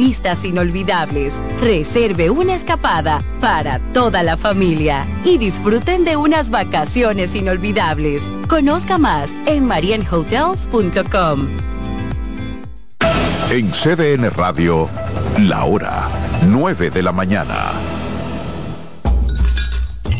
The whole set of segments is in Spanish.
vistas inolvidables. Reserve una escapada para toda la familia y disfruten de unas vacaciones inolvidables. Conozca más en marienhotels.com. En CDN Radio, la hora 9 de la mañana.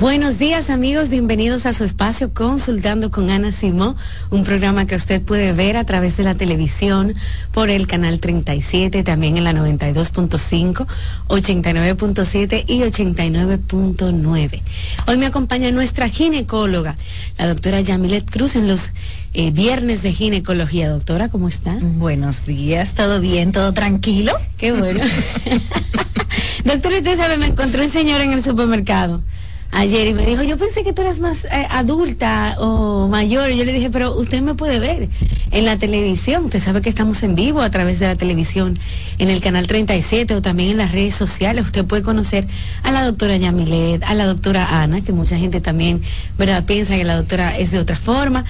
Buenos días amigos, bienvenidos a su espacio Consultando con Ana Simó, un programa que usted puede ver a través de la televisión por el canal 37, también en la 92.5, 89.7 y 89.9. Hoy me acompaña nuestra ginecóloga, la doctora Yamilet Cruz, en los eh, viernes de ginecología. Doctora, ¿cómo está? Buenos días, ¿todo bien? ¿Todo tranquilo? Qué bueno. Doctora, usted sabe, me encontré un señor en el supermercado ayer y me dijo, yo pensé que tú eras más eh, adulta o mayor. Yo le dije, pero usted me puede ver en la televisión. Usted sabe que estamos en vivo a través de la televisión, en el canal 37 o también en las redes sociales. Usted puede conocer a la doctora Yamilet, a la doctora Ana, que mucha gente también, ¿verdad?, piensa que la doctora es de otra forma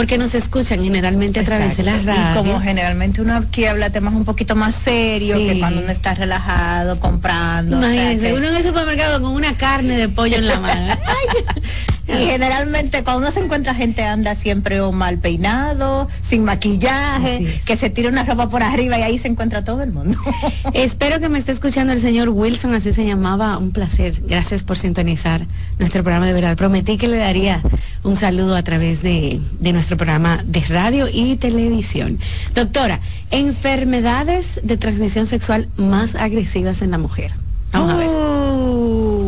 porque nos escuchan generalmente a través de las radios. Y como generalmente uno aquí habla temas un poquito más serios Sí. que cuando uno está relajado, comprando. o sea Imagínense, que- uno en el supermercado con una carne de pollo en la mano. y generalmente cuando uno se encuentra gente anda siempre o mal peinado, sin maquillaje, es. que se tira una ropa por arriba y ahí se encuentra todo el mundo. Espero que me esté escuchando el señor Wilson, así se llamaba. Un placer. Gracias por sintonizar nuestro programa de verdad. Prometí que le daría un saludo a través de, de nuestro programa de radio y televisión. Doctora, enfermedades de transmisión sexual más agresivas en la mujer. Vamos a ver. Uh.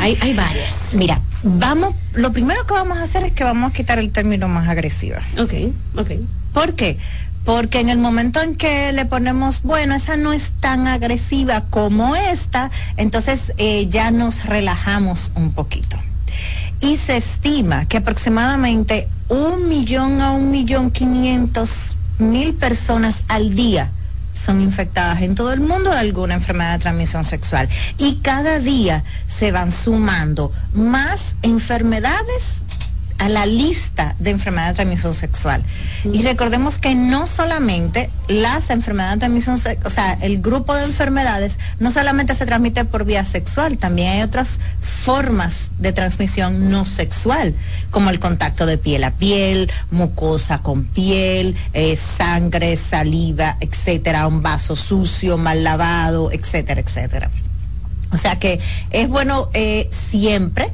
Hay, hay varias. Mira, vamos, lo primero que vamos a hacer es que vamos a quitar el término más agresiva. Ok, ok. ¿Por qué? Porque en el momento en que le ponemos, bueno, esa no es tan agresiva como esta, entonces eh, ya nos relajamos un poquito. Y se estima que aproximadamente un millón a un millón quinientos mil personas al día son infectadas en todo el mundo de alguna enfermedad de transmisión sexual. Y cada día se van sumando más enfermedades a la lista de enfermedades de transmisión sexual. Y recordemos que no solamente las enfermedades de transmisión sexual, o sea, el grupo de enfermedades no solamente se transmite por vía sexual, también hay otras formas de transmisión no sexual, como el contacto de piel a piel, mucosa con piel, eh, sangre, saliva, etcétera, un vaso sucio, mal lavado, etcétera, etcétera. O sea que es bueno eh, siempre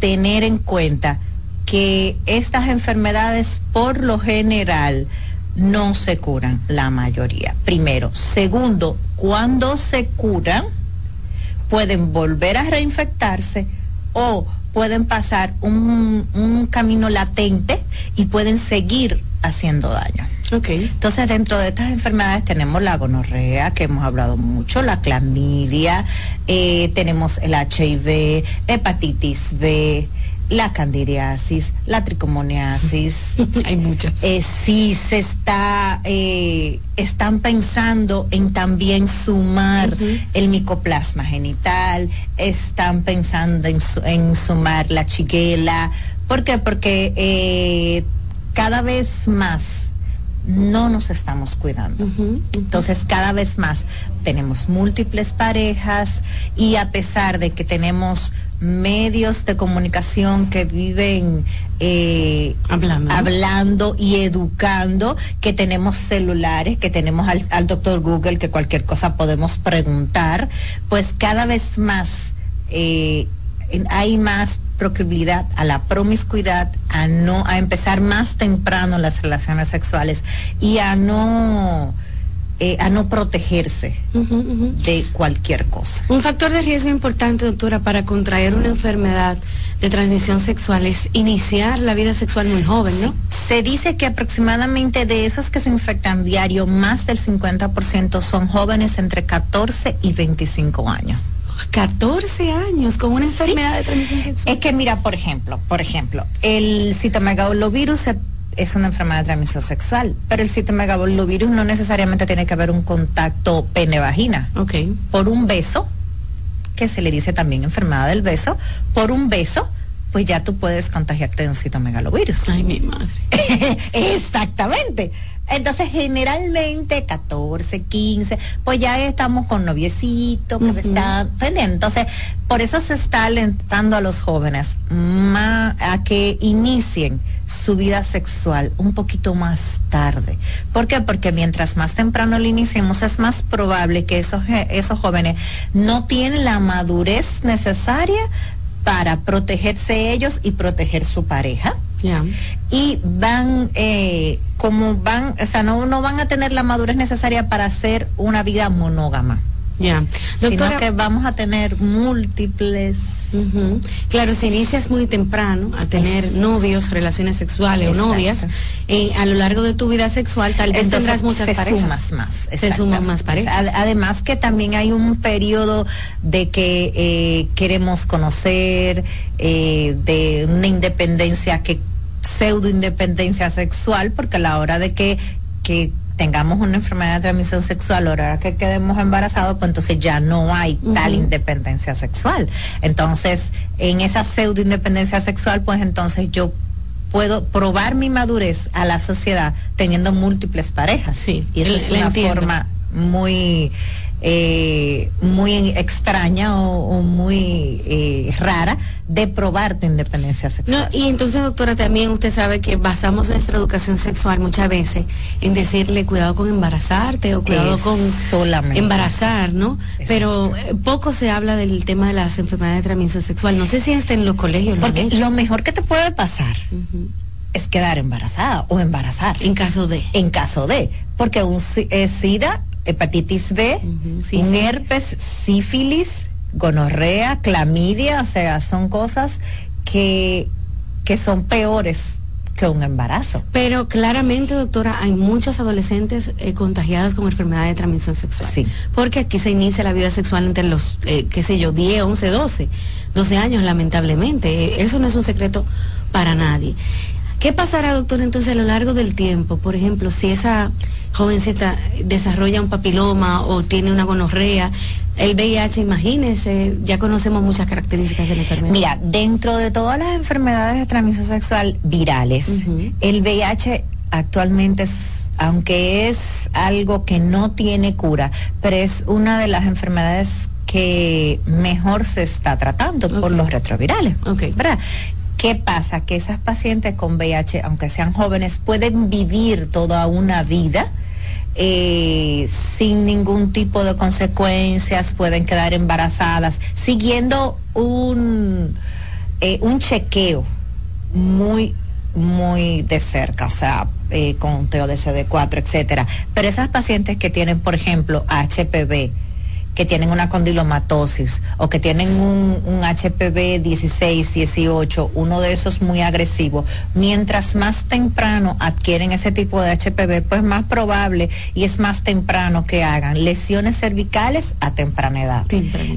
tener en cuenta que estas enfermedades por lo general no se curan, la mayoría. Primero. Segundo, cuando se curan, pueden volver a reinfectarse o pueden pasar un, un camino latente y pueden seguir haciendo daño. Okay. Entonces, dentro de estas enfermedades tenemos la gonorrea, que hemos hablado mucho, la clamidia, eh, tenemos el HIV, hepatitis B, la candidiasis, la tricomoniasis. Hay muchas. Eh, sí se está, eh, están pensando en también sumar el micoplasma genital, están pensando en, en sumar la chiguela. ¿Por qué? Porque eh, cada vez más no nos estamos cuidando. Entonces, cada vez más tenemos múltiples parejas y a pesar de que tenemos medios de comunicación que viven eh, hablando. y educando, que tenemos celulares, que tenemos al, doctor Google, que cualquier cosa podemos preguntar, pues cada vez más eh, hay más proclividad a la promiscuidad, a no, a empezar más temprano las relaciones sexuales y a no eh, a no protegerse de cualquier cosa. Un factor de riesgo importante, doctora, para contraer una enfermedad de transmisión sexual es iniciar la vida sexual muy joven, ¿no? Se dice que aproximadamente de esos que se infectan diario, más del 50% son jóvenes entre 14 y 25 años. 14 años con una enfermedad de transmisión sexual. Es que mira, por ejemplo, por ejemplo, el citomegalovirus se es una enfermedad de transmisión sexual, pero el citomegalovirus no necesariamente tiene que haber un contacto pene-vagina. Ok. Por un beso, que se le dice también enfermedad del beso, por un beso, pues ya tú puedes contagiarte de un citomegalovirus. Ay, mi madre. Exactamente. Entonces, generalmente 14, 15, pues ya estamos con noviecito, que está, Entonces, por eso se está alentando a los jóvenes a que inicien su vida sexual un poquito más tarde. ¿Por qué? Porque mientras más temprano lo iniciemos es más probable que esos, esos jóvenes no tienen la madurez necesaria para protegerse ellos y proteger su pareja. Y van, eh, como van, o sea, no, no van a tener la madurez necesaria para hacer una vida monógama. Ya. Sino que vamos a tener múltiples. Claro, si inicias muy temprano a tener novios, relaciones sexuales o novias, eh, a lo largo de tu vida sexual tal vez tendrás muchas se parejas. más. Se suman más parejas. Además que también hay un periodo de que eh, queremos conocer, eh, de una independencia que pseudo independencia sexual, porque a la hora de que, que tengamos una enfermedad de transmisión sexual, ahora que quedemos embarazados, pues entonces ya no hay tal independencia sexual. Entonces, en esa pseudo independencia sexual, pues entonces yo puedo probar mi madurez a la sociedad teniendo múltiples parejas. Sí, y eso es una forma muy eh, muy extraña o, muy eh, rara de probar tu independencia sexual. y entonces, doctora, también usted sabe que basamos nuestra educación sexual muchas veces en decirle cuidado con embarazarte o cuidado con solamente. embarazar, ¿no? Pero eh, poco se habla del tema de las enfermedades de transmisión sexual. No sé si está en los colegios. Porque lo, mejor que te puede pasar es quedar embarazada o embarazar. En caso de. En caso de. Porque un SIDA hepatitis B, un herpes, sífilis, gonorrea, clamidia, o sea, son cosas que, que son peores que un embarazo. Pero claramente, doctora, hay muchas adolescentes eh, contagiadas con enfermedad de transmisión sexual. Sí. Porque aquí se inicia la vida sexual entre los, eh, qué sé yo, 10, 11, 12, 12 años, lamentablemente. Eh, Eso no es un secreto para nadie. ¿Qué pasará, doctor, entonces a lo largo del tiempo? Por ejemplo, si esa jovencita desarrolla un papiloma o tiene una gonorrea, el VIH, imagínese, ya conocemos muchas características de la enfermedad. Mira, dentro de todas las enfermedades de transmisión sexual virales, el VIH actualmente es, aunque es algo que no tiene cura, pero es una de las enfermedades que mejor se está tratando por Ok. los retrovirales. Ok. ¿Verdad? ¿Qué pasa? Que esas pacientes con VIH, aunque sean jóvenes, pueden vivir toda una vida eh, sin ningún tipo de consecuencias, pueden quedar embarazadas, siguiendo un, eh, un chequeo muy muy de cerca, o sea, eh, con TODCD4, etcétera. Pero esas pacientes que tienen, por ejemplo, HPV, que tienen una condilomatosis o que tienen un, un HPV 16, 18, uno de esos muy agresivo, mientras más temprano adquieren ese tipo de HPV, pues más probable y es más temprano que hagan lesiones cervicales a temprana edad.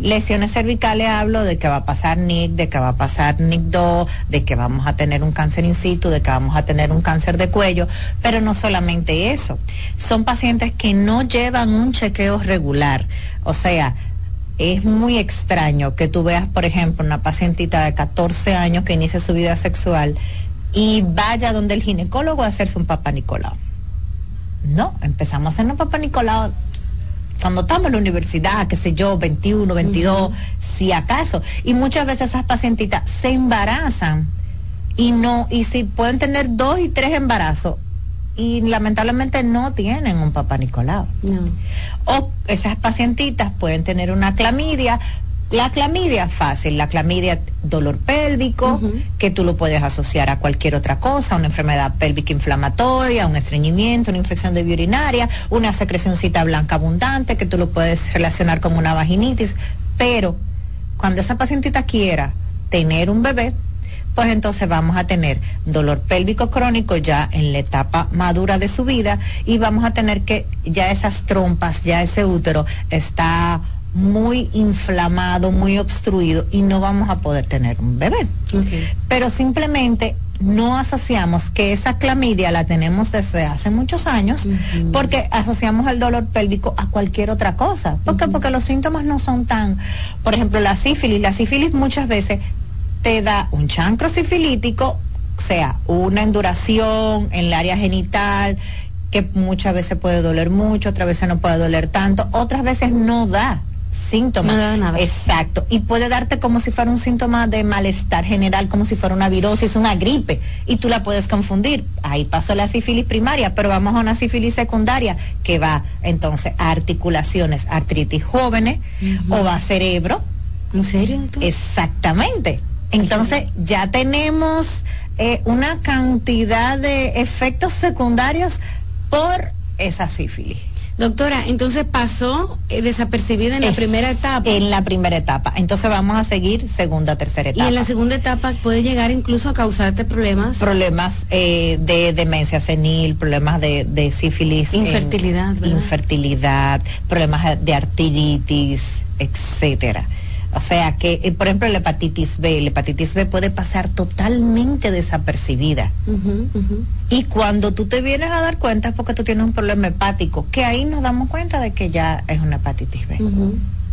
Lesiones cervicales hablo de que va a pasar NIC, de que va a pasar NIC2, de que vamos a tener un cáncer in situ, de que vamos a tener un cáncer de cuello, pero no solamente eso. Son pacientes que no llevan un chequeo regular. O sea, es muy extraño que tú veas, por ejemplo, una pacientita de 14 años que inicia su vida sexual y vaya donde el ginecólogo a hacerse un papá Nicolau. No, empezamos a hacernos papá Nicolau cuando estamos en la universidad, qué sé yo, 21, 22, si acaso. Y muchas veces esas pacientitas se embarazan y no, y si pueden tener dos y tres embarazos y lamentablemente no tienen un papá Nicolau. No. O esas pacientitas pueden tener una clamidia. La clamidia fácil, la clamidia dolor pélvico, que tú lo puedes asociar a cualquier otra cosa, una enfermedad pélvica inflamatoria, un estreñimiento, una infección de vía urinaria, una secrecióncita blanca abundante, que tú lo puedes relacionar con una vaginitis. Pero cuando esa pacientita quiera tener un bebé, pues entonces vamos a tener dolor pélvico crónico ya en la etapa madura de su vida y vamos a tener que ya esas trompas, ya ese útero está muy inflamado, muy obstruido y no vamos a poder tener un bebé. Pero simplemente no asociamos que esa clamidia la tenemos desde hace muchos años porque asociamos el dolor pélvico a cualquier otra cosa. ¿Por qué? Porque los síntomas no son tan, por ejemplo, la sífilis, la sífilis muchas veces te da un chancro sifilítico, o sea, una enduración en el área genital que muchas veces puede doler mucho, otras veces no puede doler tanto, otras veces no da síntomas. No da nada. Exacto. Y puede darte como si fuera un síntoma de malestar general, como si fuera una virosis, una gripe. Y tú la puedes confundir. Ahí pasó la sífilis primaria, pero vamos a una sífilis secundaria que va entonces a articulaciones, artritis jóvenes o va a cerebro. ¿En serio, doctor? Exactamente. Entonces ya tenemos eh, una cantidad de efectos secundarios por esa sífilis. Doctora, entonces pasó eh, desapercibida en la primera etapa. En la primera etapa. Entonces vamos a seguir segunda, tercera y etapa. en la segunda etapa puede llegar incluso a causarte problemas. problemas eh, de demencia senil, problemas de, de sífilis, Infertilidad, infertilidad, problemas de artritis, etcétera. O sea que, eh, por ejemplo, la hepatitis B, la hepatitis B puede pasar totalmente desapercibida. Y cuando tú te vienes a dar cuenta es porque tú tienes un problema hepático, que ahí nos damos cuenta de que ya es una hepatitis B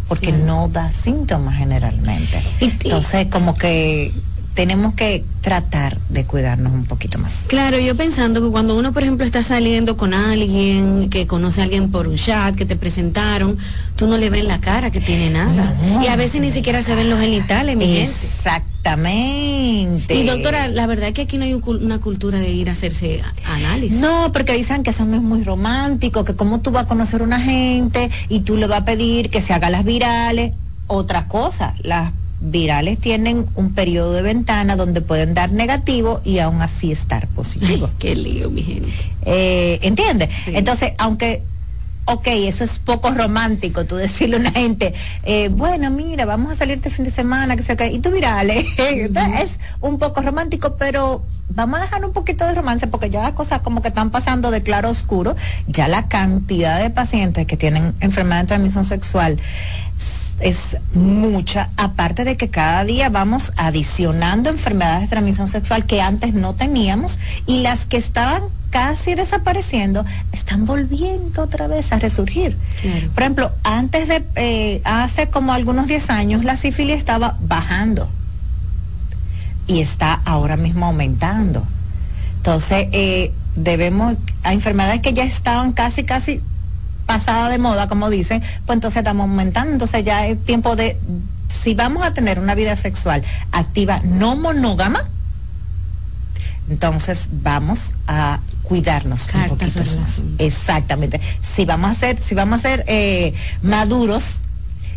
porque Claro. no da síntomas generalmente. Y- y- Entonces, como que tenemos que tratar de cuidarnos un poquito más. Claro, yo pensando que cuando uno, por ejemplo, está saliendo con alguien, que conoce a alguien por un chat, que te presentaron, tú no le ves la cara que tiene nada. No. Y a veces ni siquiera se ven los genitales, mi gente. Exactamente. Y doctora, la verdad es que aquí no hay una cultura de ir a hacerse análisis. No, porque dicen que eso no es muy romántico, que como tú vas a conocer a una gente y tú le vas a pedir que se haga las virales. Otra cosa, las virales tienen un periodo de ventana donde pueden dar negativo y aún así estar positivo. Qué lío, mi gente. Eh, ¿Entiendes? Sí. Entonces, aunque ok, eso es poco romántico, tú decirle a una gente, eh, bueno, mira, vamos a salir este fin de semana, que sea que, y tú virales, es un poco romántico, pero vamos a dejar un poquito de romance porque ya las cosas como que están pasando de claro a oscuro, ya la cantidad de pacientes que tienen enfermedad de transmisión sexual es mucha, aparte de que cada día vamos adicionando enfermedades de transmisión sexual que antes no teníamos y las que estaban casi desapareciendo están volviendo otra vez a resurgir. Por ejemplo, antes de, eh, hace como algunos 10 años, la sífilis estaba bajando y está ahora mismo aumentando. Entonces, eh, debemos, a enfermedades que ya estaban casi, casi pasada de moda, como dicen, pues entonces estamos aumentando. Entonces ya es tiempo de, si vamos a tener una vida sexual activa no monógama, entonces vamos a cuidarnos un poquito más. Exactamente. Si vamos a ser, si vamos a ser eh, maduros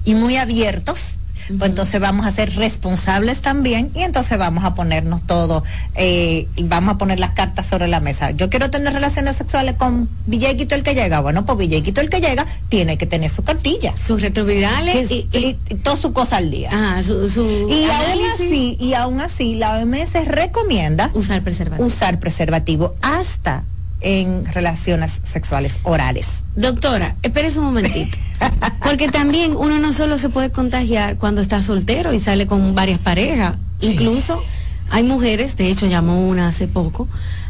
y muy abiertos, pues entonces vamos a ser responsables también y entonces vamos a ponernos todo, eh, vamos a poner las cartas sobre la mesa. Yo quiero tener relaciones sexuales con Villequito el que llega. Bueno, pues Villequito el que llega tiene que tener su cartilla. Sus retrovirales y, y, toda su cosa al día. Ah, su, su y aún así, y aún así, la OMS recomienda usar preservativo. Usar preservativo hasta en relaciones sexuales orales. Doctora, espérese un momentito. Porque también uno no solo se puede contagiar cuando está soltero y sale con varias parejas. Incluso hay mujeres, de hecho llamó una hace poco,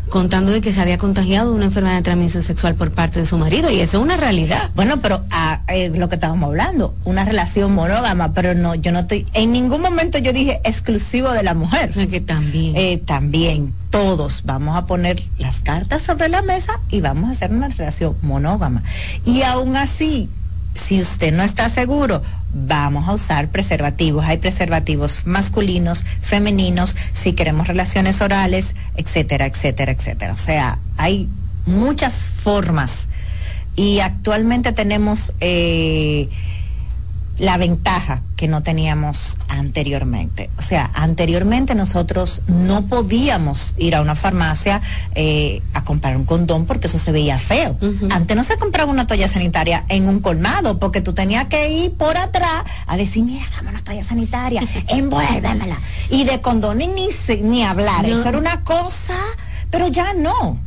contando de que se había contagiado de una enfermedad de transmisión sexual por parte de su marido y eso es una realidad. Bueno, pero ah, eh, lo que estábamos hablando, una relación monógama, pero no, yo no estoy, en ningún momento yo dije exclusivo de la mujer. O que también. Eh, también, todos vamos a poner las cartas sobre la mesa y vamos a hacer una relación monógama. Y aún así, si usted no está seguro, vamos a usar preservativos. Hay preservativos masculinos, femeninos, si queremos relaciones orales, etcétera, etcétera, etcétera. O sea, hay muchas formas. Y actualmente tenemos eh, la ventaja que no teníamos anteriormente. O sea, anteriormente nosotros no podíamos ir a una farmacia eh, a comprar un condón porque eso se veía feo. Antes no se compraba una toalla sanitaria en un colmado porque tú tenías que ir por atrás a decir, mira, dame una toalla sanitaria, envuélvemela. Y de condón ni, ni hablar. Eso era una cosa pero ya no.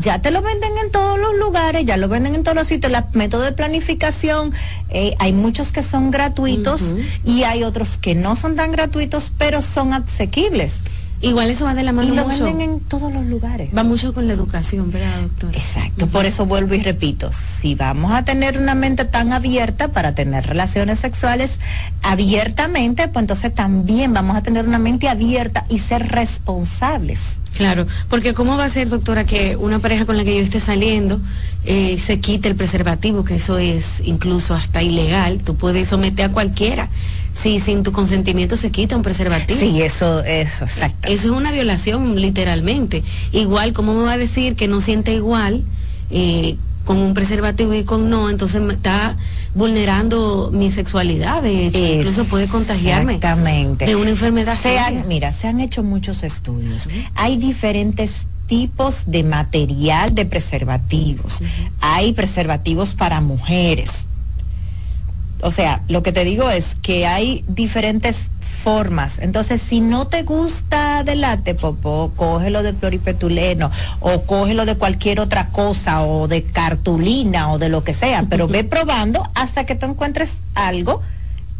ya te lo venden en todos los lugares, ya lo venden en todos los sitios. Los métodos de planificación, eh, hay muchos que son gratuitos y hay otros que no son tan gratuitos, pero son asequibles. Igual eso va de la mano y lo venden en todos los lugares. Va mucho con la educación, ¿verdad, doctora? Exacto, por eso vuelvo y repito, si vamos a tener una mente tan abierta para tener relaciones sexuales abiertamente, pues entonces también vamos a tener una mente abierta y ser responsables. Claro, porque ¿cómo va a ser, doctora, que una pareja con la que yo esté saliendo eh, se quite el preservativo, que eso es incluso hasta ilegal? Tú puedes someter a cualquiera si sin tu consentimiento se quita un preservativo. Sí, eso, eso, exacto. Eso es una violación, literalmente. Igual, ¿cómo me va a decir que no siente igual eh, con un preservativo y con no? Entonces me está vulnerando mi sexualidad, de hecho, incluso puede contagiarme de una enfermedad. Se mira, se han hecho muchos estudios. Hay diferentes tipos de material de preservativos. Hay preservativos para mujeres o sea, lo que te digo es que hay diferentes formas. Entonces, si no te gusta de late, popo, cógelo de floripetuleno o cógelo de cualquier otra cosa o de cartulina o de lo que sea, pero ve probando hasta que tú encuentres algo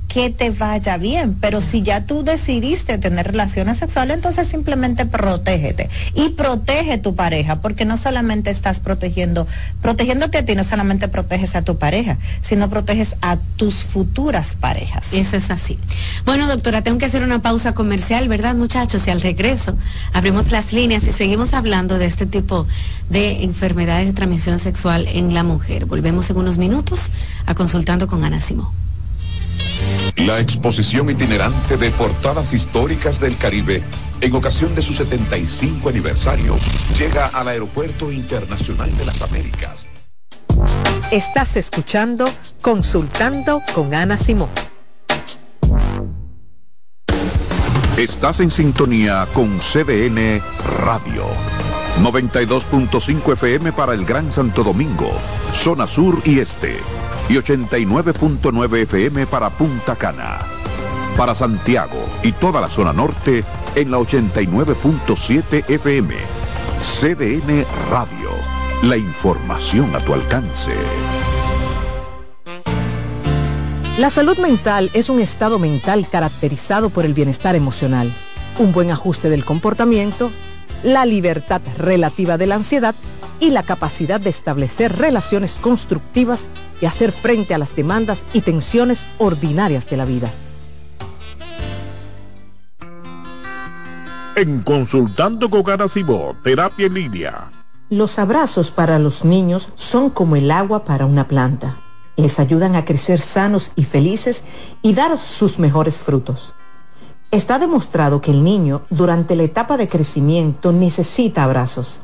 que te vaya bien. Pero si ya tú decidiste tener relaciones sexuales, entonces simplemente protégete. Y protege tu pareja, porque no solamente estás protegiendo, protegiéndote a ti, no solamente proteges a tu pareja, sino proteges a tus futuras parejas. Eso es así. Bueno, doctora, tengo que hacer una pausa comercial, ¿verdad, muchachos? Y al regreso abrimos las líneas y seguimos hablando de este tipo de enfermedades de transmisión sexual en la mujer. Volvemos en unos minutos a consultando con Ana Simón. La exposición itinerante de portadas históricas del Caribe, en ocasión de su 75 aniversario, llega al Aeropuerto Internacional de las Américas. Estás escuchando Consultando con Ana Simón. Estás en sintonía con CBN Radio. 92.5 FM para el Gran Santo Domingo, zona sur y este, y 89.9 FM para Punta Cana. Para Santiago y toda la zona norte en la 89.7 FM. CDN Radio. La información a tu alcance. La salud mental es un estado mental caracterizado por el bienestar emocional, un buen ajuste del comportamiento, la libertad relativa de la ansiedad y la capacidad de establecer relaciones constructivas y hacer frente a las demandas y tensiones ordinarias de la vida. En Consultando con Garacimo, Terapia en Línea. Los abrazos para los niños son como el agua para una planta. Les ayudan a crecer sanos y felices y dar sus mejores frutos. Está demostrado que el niño durante la etapa de crecimiento necesita abrazos.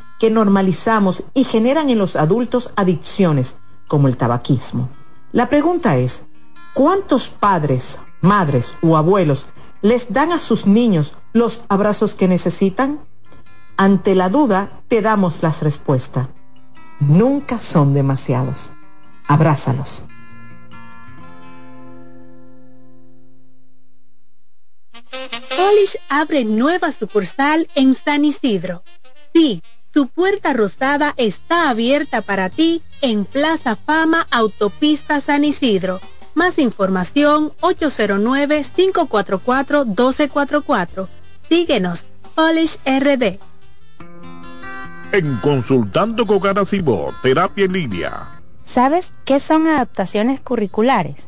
que normalizamos y generan en los adultos adicciones, como el tabaquismo. La pregunta es, ¿cuántos padres, madres o abuelos les dan a sus niños los abrazos que necesitan? Ante la duda, te damos las respuestas. Nunca son demasiados. Abrázalos. Polish abre nueva sucursal en San Isidro. Sí, su puerta rosada está abierta para ti en Plaza Fama Autopista San Isidro. Más información 809-544-1244. Síguenos, Polish RD. En Consultando con Garacimo, Terapia en Línea. ¿Sabes qué son adaptaciones curriculares?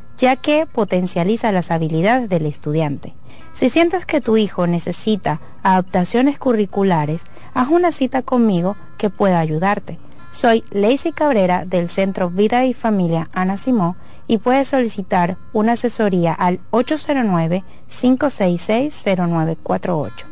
ya que potencializa las habilidades del estudiante. Si sientes que tu hijo necesita adaptaciones curriculares, haz una cita conmigo que pueda ayudarte. Soy Lacey Cabrera del Centro Vida y Familia Ana Simó y puedes solicitar una asesoría al 809-566-0948.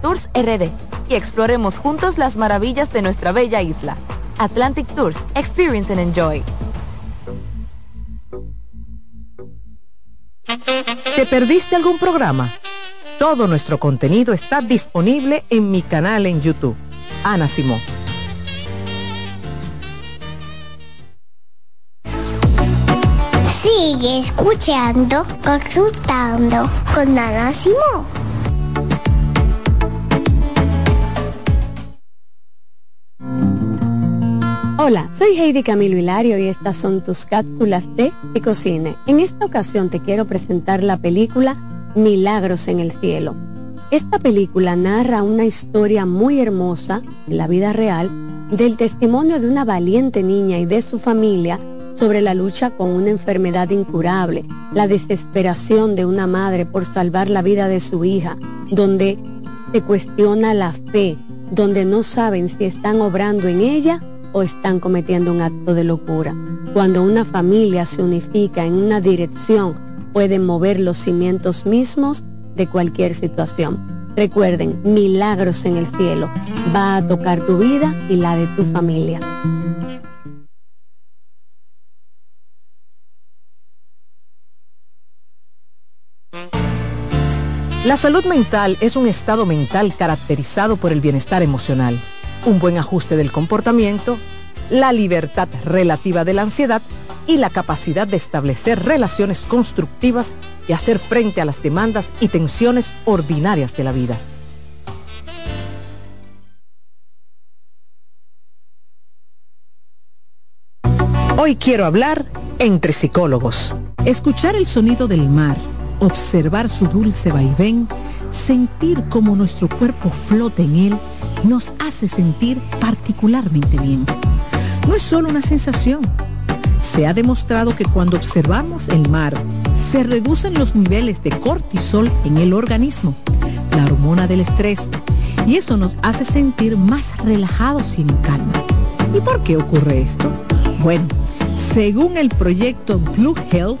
Tours RD y exploremos juntos las maravillas de nuestra bella isla. Atlantic Tours, Experience and Enjoy. ¿Te perdiste algún programa? Todo nuestro contenido está disponible en mi canal en YouTube. Ana Simón. Sigue escuchando, consultando con Ana Simón. Hola, soy Heidi Camilo Hilario y estas son tus cápsulas de Ecocine. En esta ocasión te quiero presentar la película Milagros en el Cielo. Esta película narra una historia muy hermosa en la vida real del testimonio de una valiente niña y de su familia sobre la lucha con una enfermedad incurable, la desesperación de una madre por salvar la vida de su hija, donde se cuestiona la fe, donde no saben si están obrando en ella o están cometiendo un acto de locura. Cuando una familia se unifica en una dirección, pueden mover los cimientos mismos de cualquier situación. Recuerden, milagros en el cielo. Va a tocar tu vida y la de tu familia. La salud mental es un estado mental caracterizado por el bienestar emocional un buen ajuste del comportamiento, la libertad relativa de la ansiedad y la capacidad de establecer relaciones constructivas y hacer frente a las demandas y tensiones ordinarias de la vida. Hoy quiero hablar entre psicólogos. Escuchar el sonido del mar observar su dulce vaivén, sentir cómo nuestro cuerpo flota en él, nos hace sentir particularmente bien. No es solo una sensación. Se ha demostrado que cuando observamos el mar, se reducen los niveles de cortisol en el organismo, la hormona del estrés, y eso nos hace sentir más relajados y en calma. ¿Y por qué ocurre esto? Bueno, según el proyecto Blue Health,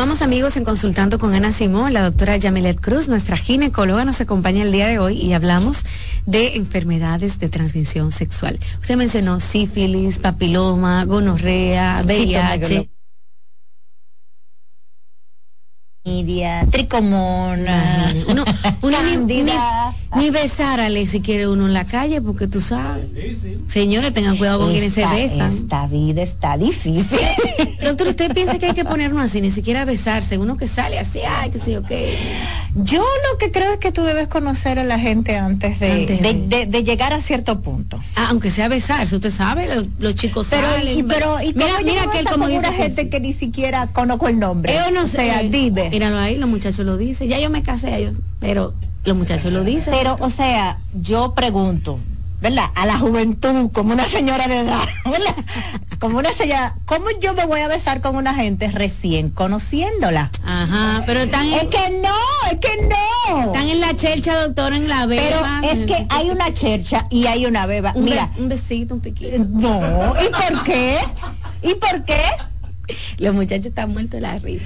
Continuamos amigos en Consultando con Ana Simón, la doctora Yamilet Cruz, nuestra ginecóloga, nos acompaña el día de hoy y hablamos de enfermedades de transmisión sexual. Usted mencionó sífilis, papiloma, gonorrea, VIH tricomona, uno, uno ni, ni, besar a si quiere uno en la calle, porque tú sabes. Señores, tengan cuidado con quienes se besan. Esta vida está difícil. Doctor, ¿usted piensa que hay que ponernos así, ni siquiera besarse? Uno que sale así, ay, que sé yo qué. Yo lo que creo es que tú debes conocer a la gente antes de, de, llegar a cierto punto. Ah, aunque sea besarse, usted sabe, los, chicos pero, salen. pero, ¿y mira, mira que él como dice gente que ni siquiera conozco el nombre. Yo no sé. O sea, dime Míralo ahí, los muchachos lo dicen. Ya yo me casé, ellos, pero los muchachos lo dicen. Pero, o sea, yo pregunto, ¿verdad? A la juventud, como una señora de edad, ¿verdad? Como una señora, ¿cómo yo me voy a besar con una gente recién conociéndola? Ajá, pero están Es que no, es que no. Están en la chercha, doctor, en la beba. Pero es que hay una chercha y hay una beba. Mira. un besito, un piquito. No, ¿y por qué? ¿Y por qué? Los muchachos están muertos de la risa.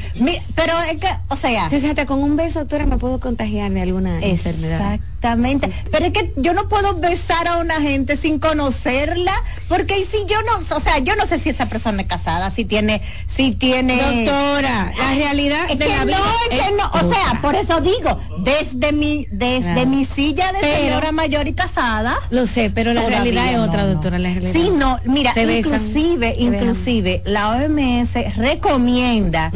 pero es que, o sea. Hasta con un beso, doctora, me puedo contagiar de alguna enfermedad. Exactamente. Pero es que yo no puedo besar a una gente sin conocerla, porque si yo no, o sea, yo no sé si esa persona es casada, si tiene, si tiene. Doctora, la realidad es de la vida. No, es que no, o sea, por eso digo, desde mi, desde mi silla de señora mayor y casada. Lo sé, pero la realidad es otra, doctora, la realidad. Sí, no, mira, inclusive, inclusive, la OMS recomienda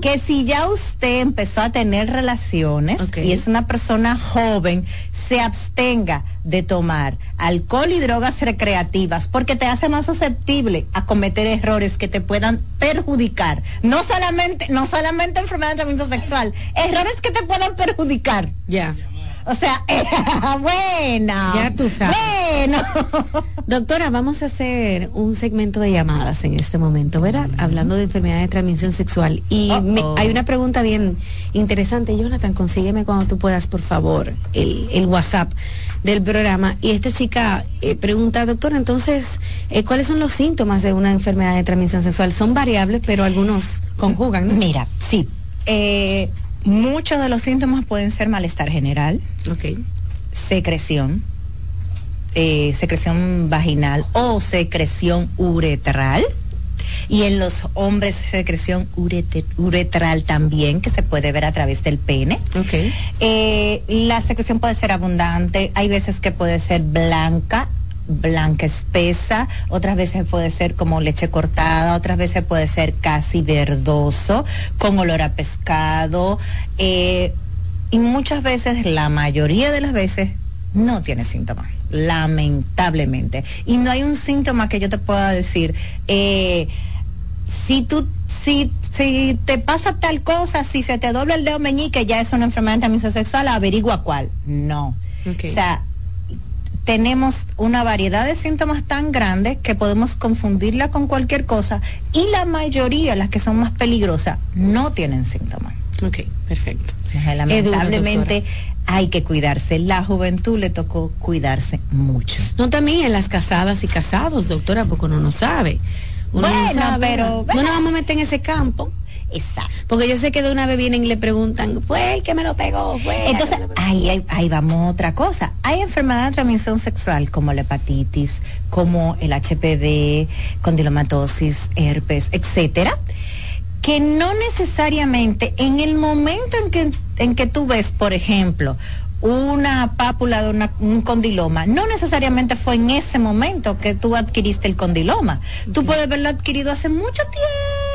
que si ya usted empezó a tener relaciones y es una persona joven, se abstenga de tomar alcohol y drogas recreativas porque te hace más susceptible a cometer errores que te puedan perjudicar. No solamente, no solamente enfermedad de transmisión sexual, errores que te puedan perjudicar. Ya. O sea, bueno. Ya tú sabes. Bueno. Doctora, vamos a hacer un segmento de llamadas en este momento, ¿verdad? Hablando de enfermedades de transmisión sexual. Y hay una pregunta bien interesante. Jonathan, consígueme cuando tú puedas, por favor, el, WhatsApp del programa. Y esta chica eh, pregunta, doctora, entonces, eh, ¿cuáles son los síntomas de una enfermedad de transmisión sexual? Son variables, pero algunos conjugan. Mira, sí. Eh, Muchos de los síntomas pueden ser malestar general, secreción, eh, secreción vaginal o secreción uretral. Y en los hombres secreción uretral también, que se puede ver a través del pene. Okay. Eh, la secreción puede ser abundante, hay veces que puede ser blanca blanca espesa, otras veces puede ser como leche cortada, otras veces puede ser casi verdoso, con olor a pescado, eh, y muchas veces, la mayoría de las veces, no tiene síntomas, lamentablemente. Y no hay un síntoma que yo te pueda decir, eh, si tú, si, si te pasa tal cosa, si se te dobla el dedo meñique, ya es una enfermedad transmisión sexual, averigua cuál. No. O sea, tenemos una variedad de síntomas tan grandes que podemos confundirla con cualquier cosa y la mayoría, las que son más peligrosas, no tienen síntomas. Ok, perfecto. Lamentablemente hay que cuidarse. La juventud le tocó cuidarse mucho. No también en las casadas y casados, doctora, porque uno no sabe. Uno bueno, no sabe, pero no nos vamos a meter en ese campo. Exacto. Porque yo sé que de una vez vienen y le preguntan, fue el que me lo pegó, fue. Entonces, ahí, ahí, ahí vamos a otra cosa. Hay enfermedades de transmisión sexual como la hepatitis, como el HPV, condilomatosis, herpes, etcétera, que no necesariamente en el momento en que, en que tú ves, por ejemplo, una pápula de una- un condiloma, no necesariamente fue en ese momento que tú adquiriste el condiloma. Tú puedes haberlo adquirido hace mucho tiempo.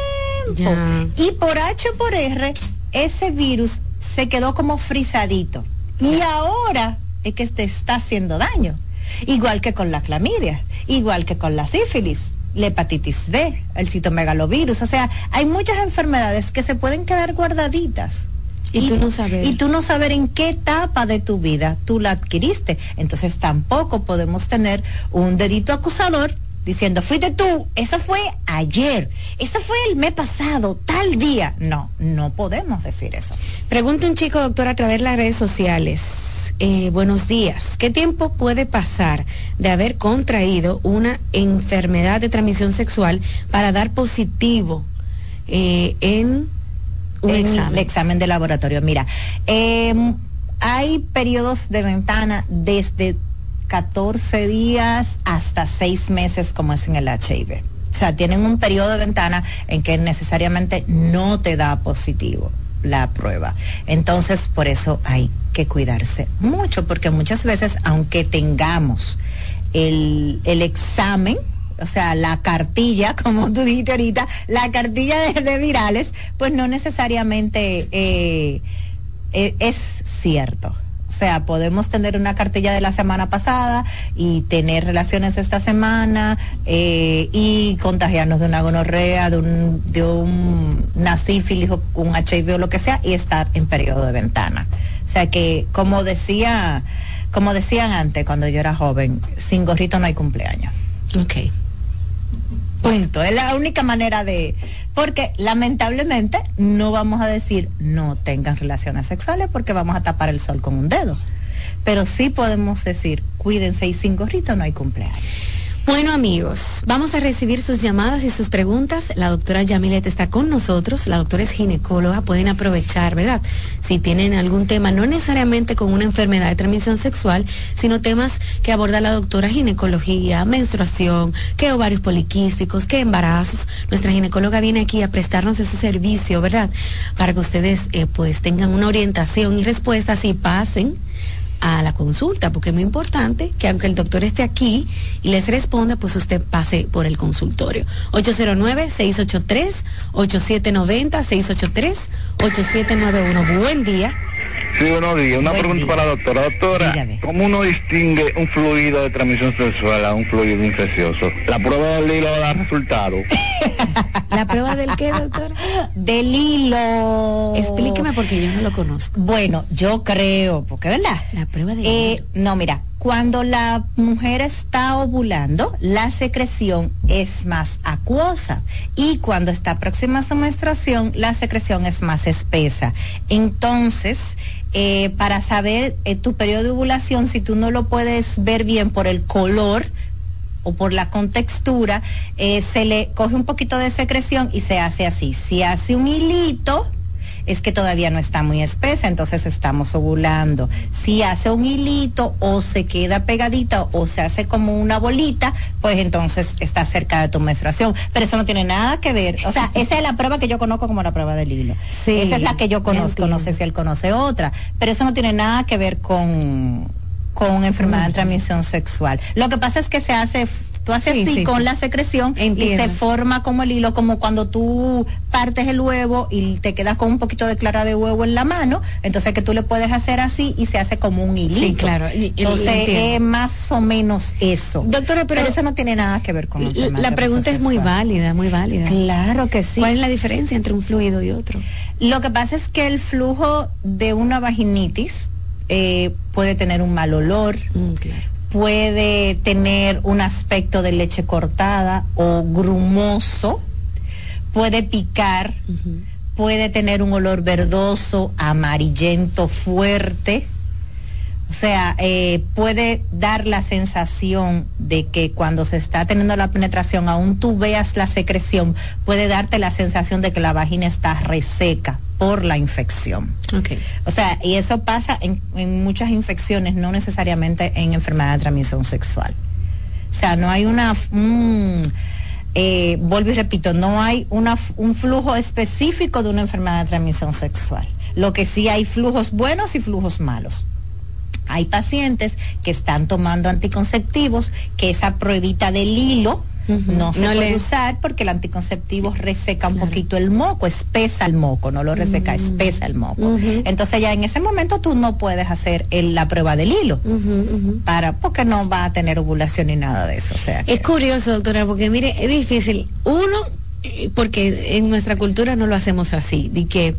Y por H o por R, ese virus se quedó como frisadito. Y ahora es que te está haciendo daño. Igual que con la clamidia, igual que con la sífilis, la hepatitis B, el citomegalovirus. O sea, hay muchas enfermedades que se pueden quedar guardaditas. Y tú no sabes. Y tú no saber en qué etapa de tu vida tú la adquiriste. Entonces tampoco podemos tener un dedito acusador diciendo, fuiste tú, eso fue ayer, eso fue el mes pasado, tal día. No, no podemos decir eso. Pregunta un chico, doctor, a través de las redes sociales. Eh, buenos días. ¿Qué tiempo puede pasar de haber contraído una enfermedad de transmisión sexual para dar positivo eh, en un En examen? el examen de laboratorio. Mira, em, hay periodos de ventana desde 14 días hasta 6 meses como es en el HIV. O sea, tienen un periodo de ventana en que necesariamente no te da positivo la prueba. Entonces, por eso hay que cuidarse mucho, porque muchas veces, aunque tengamos el, el examen, o sea, la cartilla, como tú dijiste ahorita, la cartilla de, virales, pues no necesariamente eh, eh, es cierto. O sea, podemos tener una cartilla de la semana pasada y tener relaciones esta semana eh, y contagiarnos de una gonorrea, de un, de un, una sífilis o un HIV o lo que sea y estar en periodo de ventana. O sea que, como decía, como decían antes cuando yo era joven, sin gorrito no hay cumpleaños. Ok. Punto. Es la única manera de. Porque lamentablemente no vamos a decir no tengan relaciones sexuales porque vamos a tapar el sol con un dedo. Pero sí podemos decir cuídense y sin gorrito no hay cumpleaños. Bueno amigos, vamos a recibir sus llamadas y sus preguntas. La doctora Yamilet está con nosotros, la doctora es ginecóloga, pueden aprovechar, ¿verdad? Si tienen algún tema, no necesariamente con una enfermedad de transmisión sexual, sino temas que aborda la doctora ginecología, menstruación, que ovarios poliquísticos, que embarazos. Nuestra ginecóloga viene aquí a prestarnos ese servicio, ¿verdad? Para que ustedes eh, pues tengan una orientación y respuestas y pasen a la consulta, porque es muy importante que aunque el doctor esté aquí y les responda, pues usted pase por el consultorio. 809-683-8790, 683-8791. Buen día. Sí, buenos días. Una pregunta para la doctora. Doctora, ¿cómo uno distingue un fluido de transmisión sexual a un fluido infeccioso? ¿La prueba del hilo da resultado? ¿La prueba del qué, doctora? Del hilo. Explíqueme porque yo no lo conozco. Bueno, yo creo, porque verdad. La prueba del Eh, no, mira, cuando la mujer está ovulando, la secreción es más acuosa y cuando está próxima a su menstruación, la secreción es más espesa. Entonces, eh, para saber eh, tu periodo de ovulación, si tú no lo puedes ver bien por el color, o por la contextura, eh, se le coge un poquito de secreción y se hace así. Si hace un hilito, es que todavía no está muy espesa, entonces estamos ovulando. Si hace un hilito o se queda pegadita o se hace como una bolita, pues entonces está cerca de tu menstruación. Pero eso no tiene nada que ver. O sea, esa es la prueba que yo conozco como la prueba del hilo. esa es la que yo conozco. No sé si él conoce otra. Pero eso no tiene nada que ver con con enfermedad de transmisión sexual. Lo que pasa es que se hace tú haces Sí, así sí, con sí. la secreción y se forma como el hilo, como cuando tú partes el huevo y te quedas con un poquito de clara de huevo en la mano, entonces que tú le puedes hacer así y se hace como un hilito. Sí, claro, y- Entonces es más o menos eso. Doctora, pero- eso no tiene nada que ver con La- enfermedad La pregunta es muy válida, muy válida. Claro que sí. ¿Cuál es la diferencia entre un fluido y otro? Lo que pasa es que el flujo de una vaginitis eh, puede tener un mal olor, Mm, puede tener un aspecto de leche cortada o grumoso, puede picar, puede tener un olor verdoso, amarillento, fuerte. O sea, eh, puede dar la sensación de que cuando se está teniendo la penetración, aún tú veas la secreción, puede darte la sensación de que la vagina está reseca por la infección. Okay. O sea, y eso pasa en, en muchas infecciones, no necesariamente en enfermedad de transmisión sexual. O sea, no hay una, eh, vuelvo y repito, no hay una, un flujo específico de una enfermedad de transmisión sexual. Lo que sí hay flujos buenos y flujos malos. Hay pacientes que están tomando anticonceptivos, que esa pruebita del hilo no se No puede le- usar porque el anticonceptivo reseca un poquito el moco, espesa el moco, no lo reseca, espesa el moco. Entonces ya en ese momento tú no puedes hacer el- la prueba del hilo para porque no va a tener ovulación ni nada de eso. O sea, que- Es curioso, doctora, porque mire, es difícil. Uno, eh, porque en nuestra cultura no lo hacemos así, de que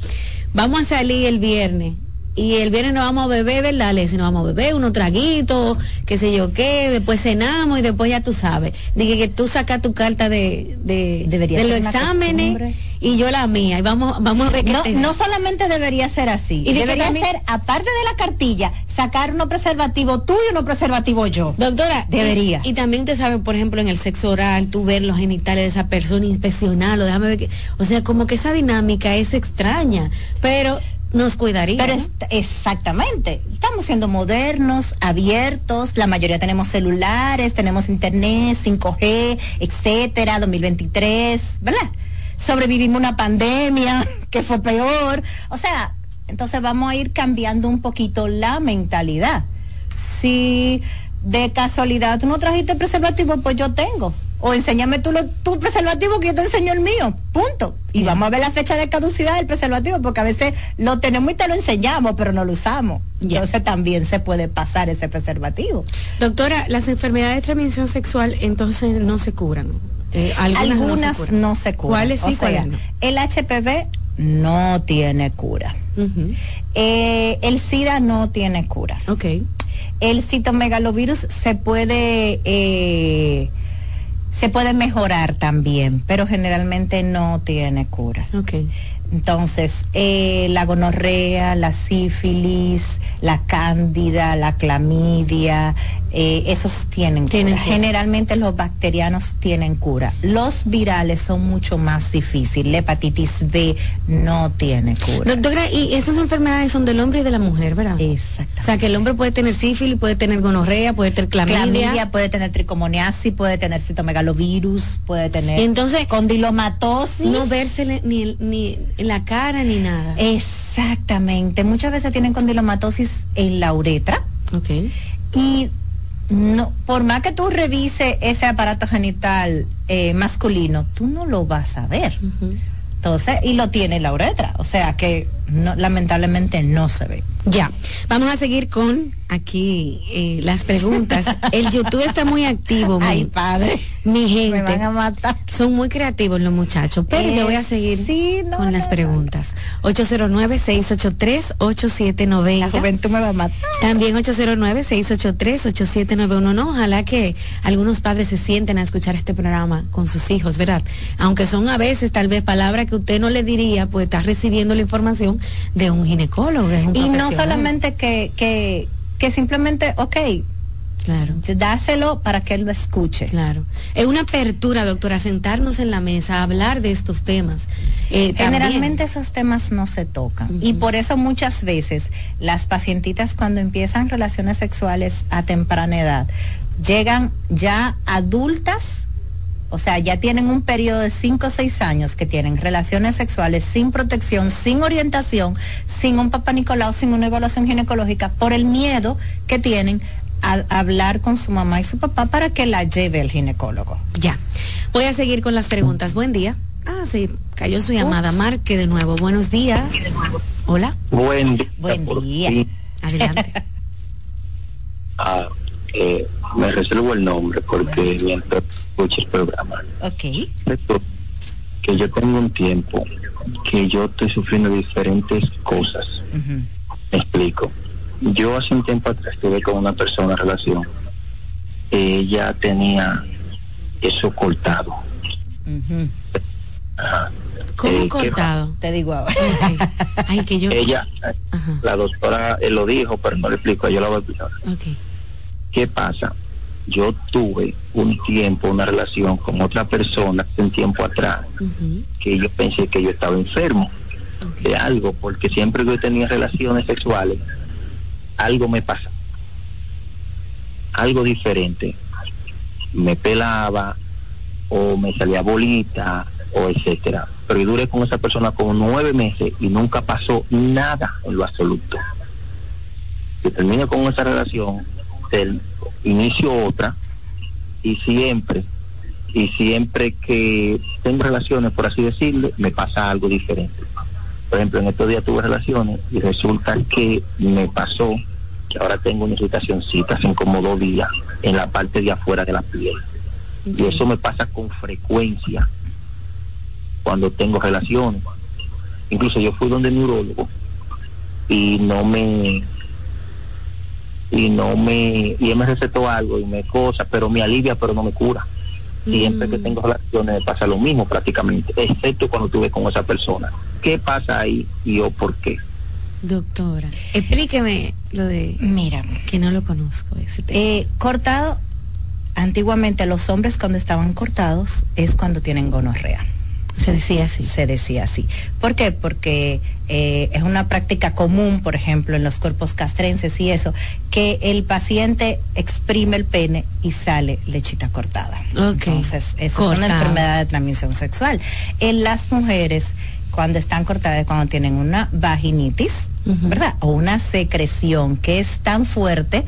vamos a salir el viernes y el viernes nos vamos a beber, ¿verdad? Le decimos, vamos a beber unos traguitos, qué sé yo qué, después cenamos y después ya tú sabes. Dije que tú sacas tu carta de, de, de los exámenes y yo la mía. Y vamos, vamos a ver qué no, no solamente debería ser así, Y debería también- ser, aparte de la cartilla, sacar uno preservativo tú y uno preservativo yo. Doctora, Debería. Y, y también usted sabe, por ejemplo, en el sexo oral, tú ver los genitales de esa persona, inspeccionarlo, déjame ver que, o sea, como que esa dinámica es extraña, pero nos cuidaría. Pero exactamente, estamos siendo modernos, abiertos, la mayoría tenemos celulares, tenemos internet, 5G, etcétera, 2023, ¿verdad? Sobrevivimos una pandemia que fue peor, o sea, entonces vamos a ir cambiando un poquito la mentalidad. Si de casualidad tú no trajiste preservativo, pues yo tengo. O enséñame tú lo- tu preservativo que yo te enseño el mío. Punto. Y vamos a ver la fecha de caducidad del preservativo, porque a veces lo tenemos y te lo enseñamos, pero no lo usamos. Entonces también se puede pasar ese preservativo. Doctora, las enfermedades de transmisión sexual entonces no se curan. Eh, algunas, Algunas, no se curan. no se curan. ¿Cuáles sí, O sea, cuáles no? El HPV no tiene cura. Eh, el SIDA no tiene cura. Ok. El citomegalovirus se puede eh, se puede mejorar también, pero generalmente no tiene cura. Ok. Entonces, eh, la gonorrea, la sífilis, la cándida, la clamidia, eh, esos tienen, Tienen cura. cura. Generalmente los bacterianos tienen cura. Los virales son mucho más difíciles. La hepatitis B no tiene cura. Doctora, y esas enfermedades son del hombre y de la mujer, ¿verdad? Exacto. O sea, que el hombre puede tener sífilis, puede tener gonorrea, puede tener clamidia. Clamidia puede tener tricomoniasis, puede tener citomegalovirus, puede tener entonces, condilomatosis. no vérsele ni, ni la cara ni nada. Exactamente. Muchas veces tienen condilomatosis en la uretra ok. y no, por más que tú revises ese aparato genital eh, masculino, tú no lo vas a ver. Entonces, y lo tiene en la uretra. O sea que no, lamentablemente no se ve. Ya, vamos a seguir con aquí eh, las preguntas. El YouTube está muy activo, mi, Ay, padre. mi gente. Me van a matar. Son muy creativos los muchachos, pero yo voy a Eh, seguir sí, no, con las no, preguntas. 809-683-8790. La juventud me va a matar. También 809-683-8791. No, ojalá que algunos padres se sienten a escuchar este programa con sus hijos, ¿verdad? Aunque son a veces tal vez palabras que usted no le diría, pues está recibiendo la información de un ginecólogo, de un Y no solamente que, que, que simplemente, ok, Claro. dáselo para que él lo escuche. Claro. Es una apertura, doctora, sentarnos en la mesa, a hablar de estos temas. Eh, también. Generalmente esos temas no se tocan y por eso muchas veces las pacientitas cuando empiezan relaciones sexuales a temprana edad llegan ya adultas, o sea, ya tienen un periodo de 5 o 6 años que tienen relaciones sexuales sin protección, sin orientación, sin un papá Nicolau, sin una evaluación ginecológica, por el miedo que tienen a, hablar con su mamá y su papá para que la lleve al ginecólogo. Ya. Voy a seguir con las preguntas. Buen día. Ah, sí, cayó su llamada. Marque de nuevo. Buenos días. Hola. Buen día. Buen día. Adelante. ah, eh, me reservo el nombre porque mientras escucho el programa. Ok. Que yo tengo un tiempo que yo estoy sufriendo diferentes cosas. Me explico. Yo hace un tiempo atrás estuve con una persona en relación. Ella tenía eso cortado. ¿Cómo Eh, ¿qué cortado? Te digo ahora. Ay, que yo. Ella, la doctora eh, lo dijo, pero no le explico, yo la voy a explicar. ¿Qué pasa? Yo tuve un tiempo, una relación con otra persona un tiempo atrás, que yo pensé que yo estaba enfermo de algo, porque siempre que yo tenía relaciones sexuales, algo me pasa. Algo diferente. Me pelaba, o me salía bolita, o etcétera. Pero yo duré con esa persona como nueve meses y nunca pasó nada en lo absoluto. Yo termino con esa relación, inicio otra, y siempre, y siempre que tengo relaciones, por así decirlo, me pasa algo diferente. Por ejemplo, en estos días tuve relaciones y resulta que me pasó que ahora tengo una irritacióncita hace como dos días en la parte de afuera de la piel. Y eso me pasa con frecuencia cuando tengo relaciones. Incluso yo fui donde el neurólogo y no me y no me y él me recetó algo y me cosa, pero me alivia, pero no me cura. Siempre que tengo relaciones pasa lo mismo prácticamente, excepto cuando estuve con esa persona. ¿Qué pasa ahí y yo por qué? Doctora, explíqueme lo de. Mira. Que no lo conozco ese tema. Eh, cortado, antiguamente los hombres cuando estaban cortados es cuando tienen gonorrea. Se decía así. Se decía así. ¿Por qué? Porque eh, es una práctica común, por ejemplo, en los cuerpos castrenses y eso, que el paciente exprime el pene y sale lechita cortada. Entonces, eso es una enfermedad de transmisión sexual. En las mujeres, cuando están cortadas, cuando tienen una vaginitis, ¿verdad? O una secreción que es tan fuerte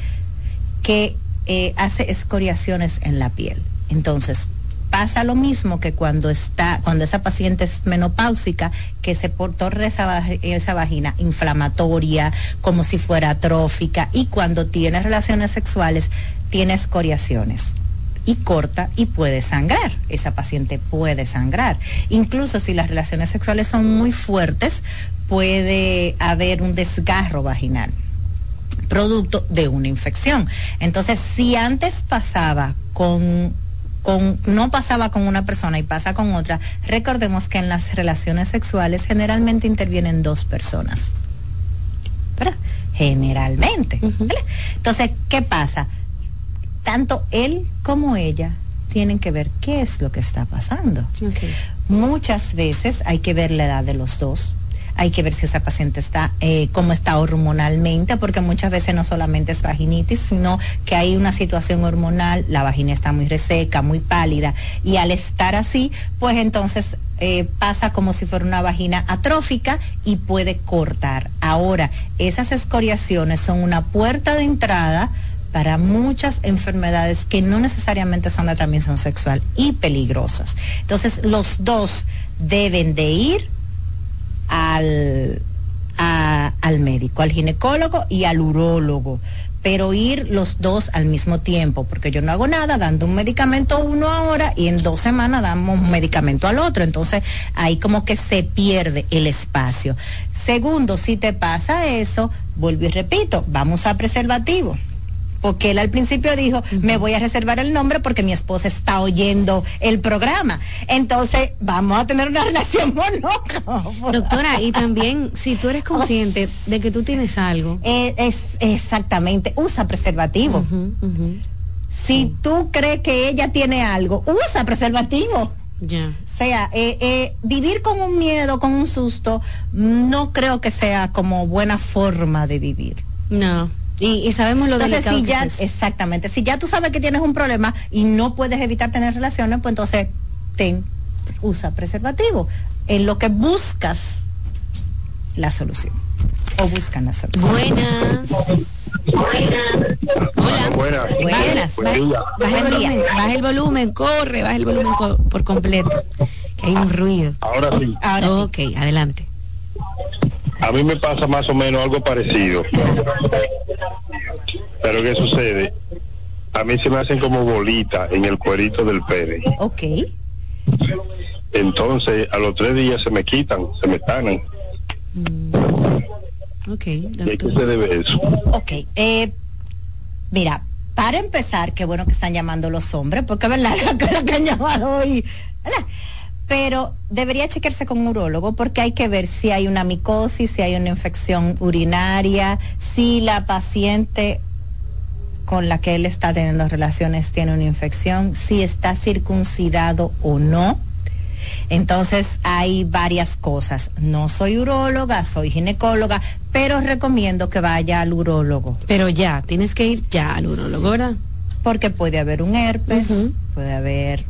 que eh, hace escoriaciones en la piel. Entonces, pasa lo mismo que cuando está, cuando esa paciente es menopáusica, que se torna esa, esa vagina inflamatoria, como si fuera atrófica, y cuando tiene relaciones sexuales, tiene escoriaciones y corta y puede sangrar. Esa paciente puede sangrar. Incluso si las relaciones sexuales son muy fuertes, puede haber un desgarro vaginal producto de una infección. Entonces, si antes pasaba con con no pasaba con una persona y pasa con otra, recordemos que en las relaciones sexuales generalmente intervienen dos personas. ¿Verdad? Generalmente. ¿vale? Entonces, ¿qué pasa? Tanto él como ella tienen que ver qué es lo que está pasando. Muchas veces hay que ver la edad de los dos. Hay que ver si esa paciente está, eh, cómo está hormonalmente, porque muchas veces no solamente es vaginitis, sino que hay una situación hormonal, la vagina está muy reseca, muy pálida, y al estar así, pues entonces eh, pasa como si fuera una vagina atrófica y puede cortar. Ahora, esas escoriaciones son una puerta de entrada para muchas enfermedades que no necesariamente son de transmisión sexual y peligrosas. Entonces, los dos deben de ir al, al médico, al ginecólogo y al urólogo, pero ir los dos al mismo tiempo, porque yo no hago nada dando un medicamento uno ahora y en dos semanas damos un medicamento al otro, entonces ahí como que se pierde el espacio. Segundo, si te pasa eso, vuelvo y repito, vamos a preservativo. Porque él al principio dijo, me voy a reservar el nombre porque mi esposa está oyendo el programa. Entonces, vamos a tener una relación monógama. Doctora, y también, si tú eres consciente de que tú tienes algo. Eh, es, exactamente, usa preservativo. Si tú crees que ella tiene algo, usa preservativo. Ya. O sea, eh, eh, vivir con un miedo, con un susto, no creo que sea como buena forma de vivir. No. Y, y sabemos lo entonces, delicado si que ya, es eso. exactamente, si ya tú sabes que tienes un problema y no puedes evitar tener relaciones, pues entonces ten, usa preservativo. En lo que buscas la solución. O buscan la solución. Buenas. Hola. Buenas. Buenas. Baja, el volumen, baja el volumen, corre, baja el volumen co- por completo. Que hay un ruido. Ahora sí. ok, adelante. A mí me pasa más o menos algo parecido. Pero ¿qué sucede? A mí se me hacen como bolitas en el cuerito del pene. Ok. Entonces, a los tres días se me quitan, se me tanan. Ok, ¿Y a qué se debe eso? Ok, eh, mira, para empezar, qué bueno que están llamando los hombres, porque es verdad lo que han llamado hoy. ¿verdad? Pero debería chequearse con un urólogo porque hay que ver si hay una micosis, si hay una infección urinaria, si la paciente con la que él está teniendo relaciones tiene una infección, si está circuncidado o no. Entonces hay varias cosas. No soy uróloga, soy ginecóloga, pero recomiendo que vaya al urólogo. Pero ya, tienes que ir ya al urólogo, ¿verdad? Porque puede haber un herpes, puede haber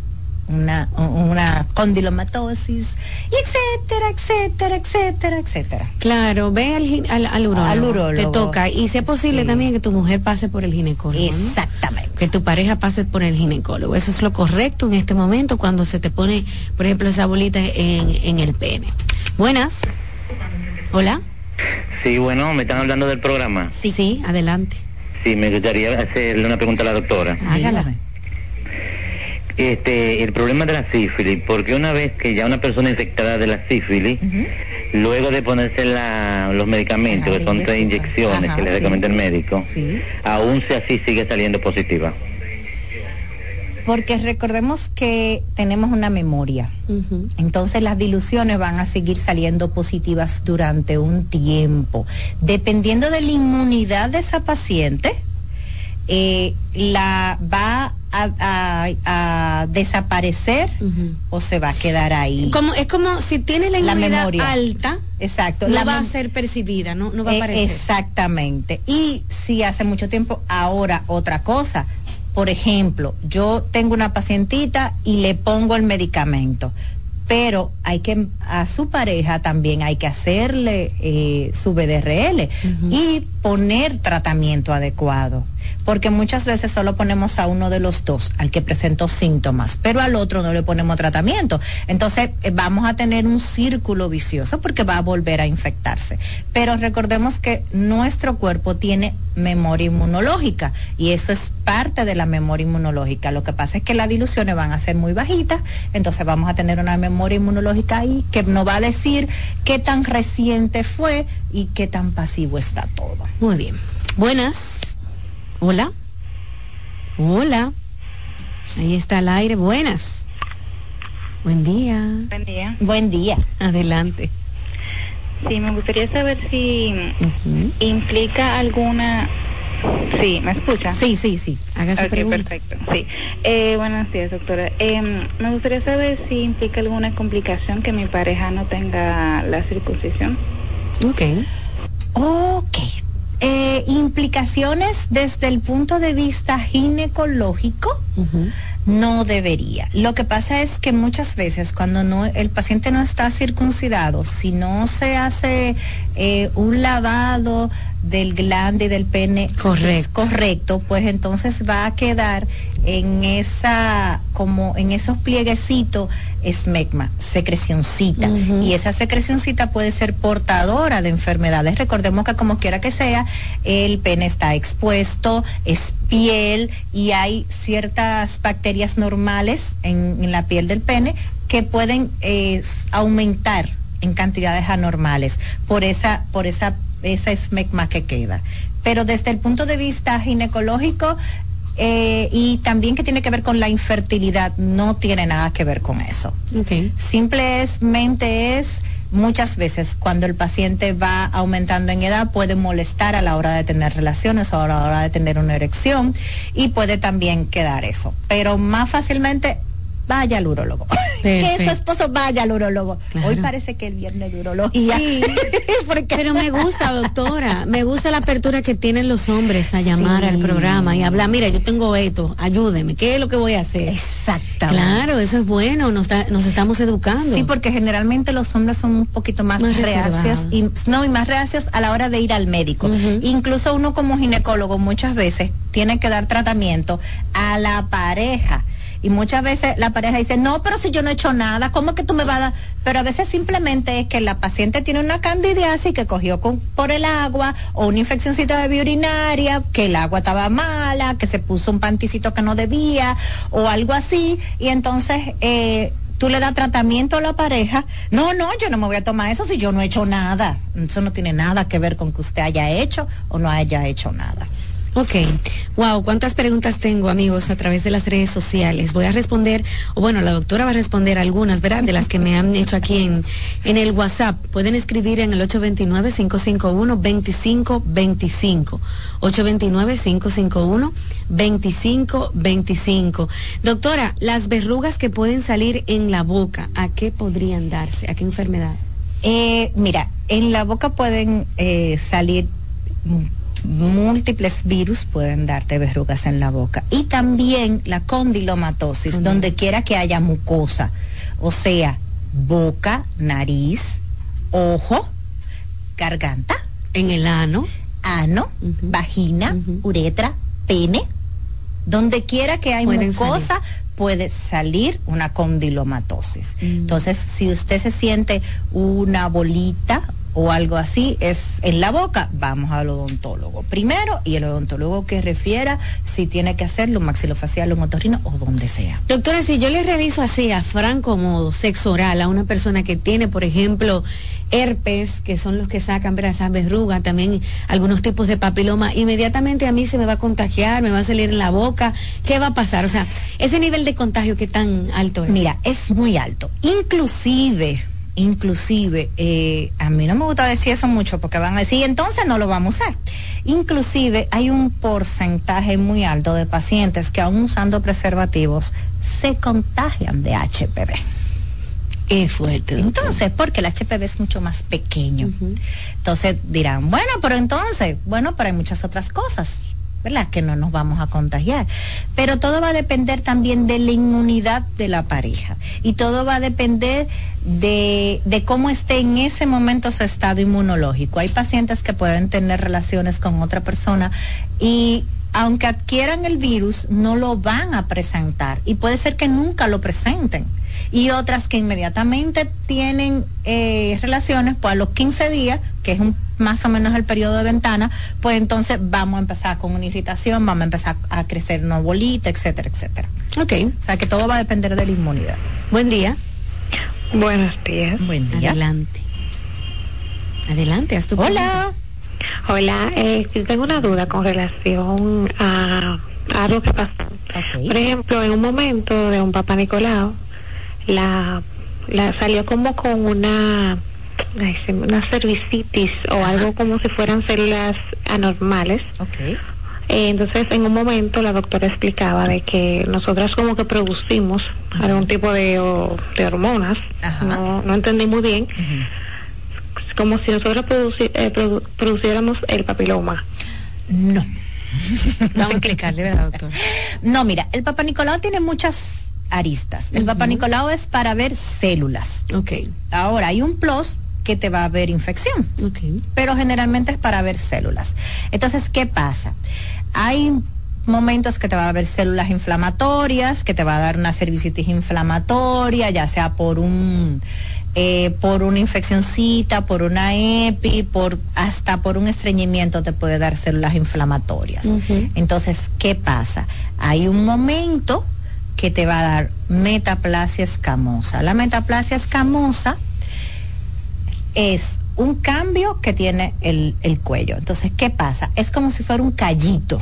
una, una condilomatosis, y etcétera, etcétera, etcétera, etcétera. Claro, ve al, al, al urólogo. Al urólogo. Te toca. Y si es posible también que tu mujer pase por el ginecólogo. ¿no? Exactamente. Que tu pareja pase por el ginecólogo. Eso es lo correcto en este momento cuando se te pone, por ejemplo, esa bolita en, en el pene. Buenas. Hola. Sí, bueno, me están hablando del programa. Sí, sí, adelante. Sí, me gustaría hacerle una pregunta a la doctora. Hágala. Este, el problema de la sífilis, porque una vez que ya una persona infectada de la sífilis, luego de ponerse la- los medicamentos, que son tres inyecciones Ajá, que le sí. recomienda el médico, aún si así sigue saliendo positiva. Porque recordemos que tenemos una memoria. Entonces las diluciones van a seguir saliendo positivas durante un tiempo. Dependiendo de la inmunidad de esa paciente, eh, la va a, a- a desaparecer o se va a quedar ahí. Como, es como si tiene la inmunidad memoria. alta, Exacto. no la va a ser percibida, no, no va a Eh, aparecer. Exactamente. Y si hace mucho tiempo, ahora otra cosa. Por ejemplo, yo tengo una pacientita y le pongo el medicamento, pero hay que a su pareja también hay que hacerle eh, su BDRL y poner tratamiento adecuado. Porque muchas veces solo ponemos a uno de los dos, al que presentó síntomas, pero al otro no le ponemos tratamiento. Entonces eh, vamos a tener un círculo vicioso porque va a volver a infectarse. Pero recordemos que nuestro cuerpo tiene memoria inmunológica y eso es parte de la memoria inmunológica. Lo que pasa es que las diluciones van a ser muy bajitas, entonces vamos a tener una memoria inmunológica ahí que nos va a decir qué tan reciente fue y qué tan pasivo está todo. Muy bien. Buenas. Hola. Hola. Ahí está el aire. Buenas. Buen día. Buen día. Buen día. Adelante. Sí, me gustaría saber si implica alguna... Sí, ¿me escucha? Sí, sí, sí. Haga su Ok, pregunta. perfecto. Sí. Eh, buenos días, doctora. Eh, me gustaría saber si implica alguna complicación que mi pareja no tenga la circuncisión. Ok. Ok. Eh, implicaciones desde el punto de vista ginecológico no debería. Lo que pasa es que muchas veces cuando no el paciente no está circuncidado, si no se hace eh, un lavado del glande y del pene Correcto. correcto, pues entonces va a quedar en esa como en esos plieguecitos esmegma, secrecioncita y esa secrecioncita puede ser portadora de enfermedades. Recordemos que como quiera que sea, el pene está expuesto, es piel y hay ciertas bacterias normales en, en la piel del pene que pueden eh, aumentar en cantidades anormales por esa por esa esa esmegma que queda. Pero desde el punto de vista ginecológico eh, y también que tiene que ver con la infertilidad, no tiene nada que ver con eso. Simplemente es muchas veces cuando el paciente va aumentando en edad puede molestar a la hora de tener relaciones o a la hora de tener una erección y puede también quedar eso. Pero más fácilmente vaya al urólogo. que su esposo vaya al urólogo. Hoy parece que el viernes de urología. Sí, Pero me gusta, doctora, me gusta la apertura que tienen los hombres a llamar al programa y hablar, mira, yo tengo esto, ayúdeme, ¿qué es lo que voy a hacer? Exactamente. Claro, eso es bueno, nos, nos estamos educando. Sí, porque generalmente los hombres son un poquito más, reacios y no y más reacios a la hora de ir al médico. Incluso uno como ginecólogo muchas veces tiene que dar tratamiento a la pareja. Y muchas veces la pareja dice, no, pero si yo no he hecho nada, ¿cómo que tú me vas a dar? Pero a veces simplemente es que la paciente tiene una candidiasis que cogió por el agua o una infeccióncita de vía urinaria, que el agua estaba mala, que se puso un panticito que no debía o algo así. Y entonces eh, tú le das tratamiento a la pareja. No, no, yo no me voy a tomar eso si yo no he hecho nada. Eso no tiene nada que ver con que usted haya hecho o no haya hecho nada. Ok, wow, cuántas preguntas tengo amigos a través de las redes sociales. Voy a responder, o bueno, la doctora va a responder algunas, ¿verdad? De las que me han hecho aquí en, en el WhatsApp. Pueden escribir en el 829-551-2525. 829-551-2525. Doctora, las verrugas que pueden salir en la boca, ¿a qué podrían darse? ¿A qué enfermedad? Eh, mira, en la boca pueden eh, salir múltiples virus pueden darte verrugas en la boca. Y también la condilomatosis, donde quiera que haya mucosa, o sea, boca, nariz, ojo, garganta. En el ano. Ano, vagina, uretra, pene. Donde quiera que haya mucosa, puede salir una condilomatosis. Mm. Entonces, si usted se siente una bolita o algo así es en la boca, vamos al odontólogo primero y el odontólogo que refiera si tiene que hacerlo maxilofacial o motorrino o donde sea. Doctora, si yo le realizo así a franco modo sexo oral a una persona que tiene, por ejemplo, herpes, que son los que sacan esas verrugas, también algunos tipos de papiloma, inmediatamente a mí se me va a contagiar, me va a salir en la boca, ¿qué va a pasar? O sea, ese nivel de contagio que tan alto es. Mira, es muy alto. Inclusive inclusive, eh, a mí no me gusta decir eso mucho porque van a decir, entonces no lo vamos a hacer. Inclusive hay un porcentaje muy alto de pacientes que aún usando preservativos se contagian de HPV. Es fuerte. Entonces, porque el HPV es mucho más pequeño. Entonces dirán, bueno, pero entonces, bueno, pero hay muchas otras cosas. ¿Verdad? Que no nos vamos a contagiar. Pero todo va a depender también de la inmunidad de la pareja y todo va a depender de, de cómo esté en ese momento su estado inmunológico. Hay pacientes que pueden tener relaciones con otra persona y aunque adquieran el virus, no lo van a presentar y puede ser que nunca lo presenten y otras que inmediatamente tienen eh, relaciones, pues a los 15 días, que es un, más o menos el periodo de ventana, pues entonces vamos a empezar con una irritación, vamos a empezar a crecer una bolita, etcétera, etcétera. Ok. O sea que todo va a depender de la inmunidad. Buen día. Buenos días. Buen día. Adelante. Adelante, haz tu Hola. Hola, eh, tengo una duda con relación a, algo que pasó. Por ejemplo, en un momento de un papá Nicolau, la, la salió como con una una cervicitis o algo como si fueran células anormales. Okay. Eh, entonces, en un momento la doctora explicaba de que nosotras como que producimos algún tipo de, de hormonas, no, no, entendí muy bien, como si nosotros eh, produciéramos el papiloma. No. Vamos a explicarle, ¿verdad, doctor? No, mira, el Papa Nicolau tiene muchas aristas. El Papa Nicolau es para ver células. Ok. Ahora, hay un plus que te va a ver infección. Ok. Pero generalmente es para ver células. Entonces, ¿qué pasa? Hay momentos que te va a ver células inflamatorias, que te va a dar una cervicitis inflamatoria, ya sea por un eh, por una infeccióncita, por una EPI, por hasta por un estreñimiento te puede dar células inflamatorias. Entonces, ¿qué pasa? Hay un momento que te va a dar metaplasia escamosa. La metaplasia escamosa es un cambio que tiene el, el, cuello. Entonces, ¿qué pasa? Es como si fuera un callito.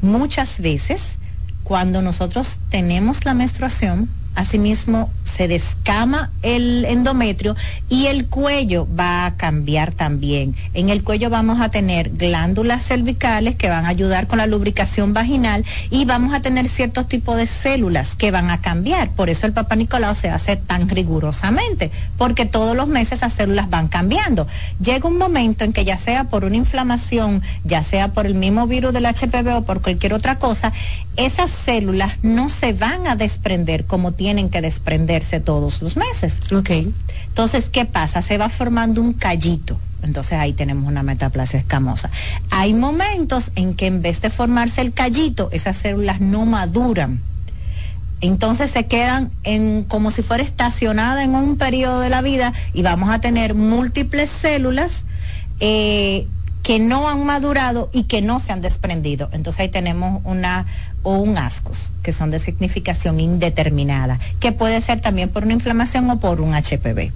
Muchas veces, cuando nosotros tenemos la menstruación, asimismo se descama el endometrio y el cuello va a cambiar también. En el cuello vamos a tener glándulas cervicales que van a ayudar con la lubricación vaginal y vamos a tener ciertos tipos de células que van a cambiar. Por eso el Papa Nicolau se hace tan rigurosamente, porque todos los meses esas células van cambiando. Llega un momento en que ya sea por una inflamación, ya sea por el mismo virus del HPV o por cualquier otra cosa, esas células no se van a desprender como tienen que desprenderse todos los meses. Ok. Entonces, ¿qué pasa? Se va formando un callito. Entonces ahí tenemos una metaplasia escamosa. Hay momentos en que en vez de formarse el callito, esas células no maduran. Entonces se quedan en como si fuera estacionada en un periodo de la vida y vamos a tener múltiples células eh, que no han madurado y que no se han desprendido. Entonces ahí tenemos una o un ascos, que son de significación indeterminada, que puede ser también por una inflamación o por un HPV.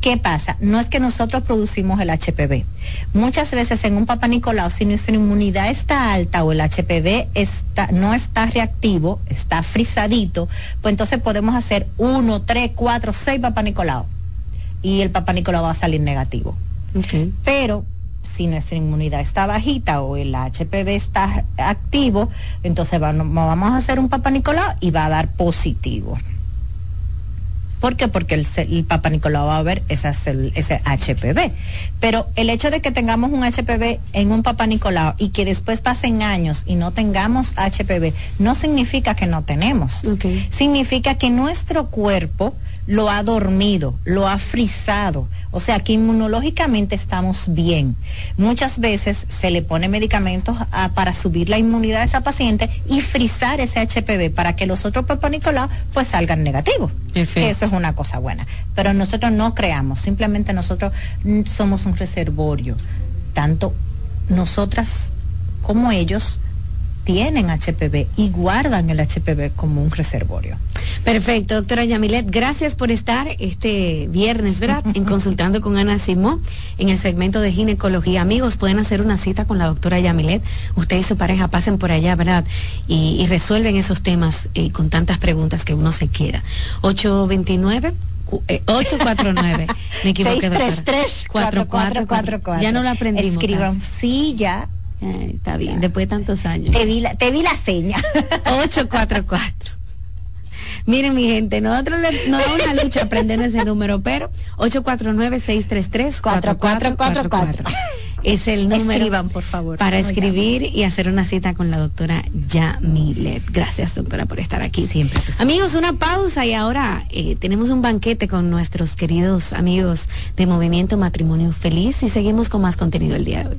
¿Qué pasa? No es que nosotros producimos el HPV. Muchas veces en un papá Nicolau, si nuestra inmunidad está alta o el HPV está, no está reactivo, está frisadito, pues entonces podemos hacer uno, tres, cuatro, seis papá Nicolau. Y el papá Nicolau va a salir negativo. Pero si nuestra inmunidad está bajita o el HPV está activo, entonces vamos a hacer un Papa Nicolau y va a dar positivo. ¿Por qué? Porque el, el Papa Nicolau va a ver ese HPV. Pero el hecho de que tengamos un HPV en un Papa Nicolau y que después pasen años y no tengamos HPV, no significa que no tenemos. Significa que nuestro cuerpo lo ha dormido, lo ha frisado. O sea que inmunológicamente estamos bien. Muchas veces se le pone medicamentos para subir la inmunidad de esa paciente y frisar ese HPV para que los otros Papa pues salgan negativos. Que eso es una cosa buena. Pero nosotros no creamos, simplemente nosotros mm, somos un reservorio. Tanto nosotras como ellos tienen HPV y guardan el HPV como un reservorio. Perfecto, doctora Yamilet, gracias por estar este viernes, ¿verdad? En consultando con Ana Simón en el segmento de ginecología. Amigos, pueden hacer una cita con la doctora Yamilet. Usted y su pareja pasen por allá, ¿verdad? Y, resuelven esos temas eh, con tantas preguntas que uno se queda. 829 849. Eh, Me equivoqué. 633 4444. Ya no lo aprendimos. Escriban, sí, ya eh, está bien, después de tantos años. Te vi la, te vi la seña. 844. Miren, mi gente, nosotros no da una lucha aprender ese número, pero 849-633-4444 es el número Escriban, por favor. para escribir y hacer una cita con la doctora Yamilet. Gracias, doctora, por estar aquí. Siempre. Amigos, una pausa y ahora eh, tenemos un banquete con nuestros queridos amigos de Movimiento Matrimonio Feliz y seguimos con más contenido el día de hoy.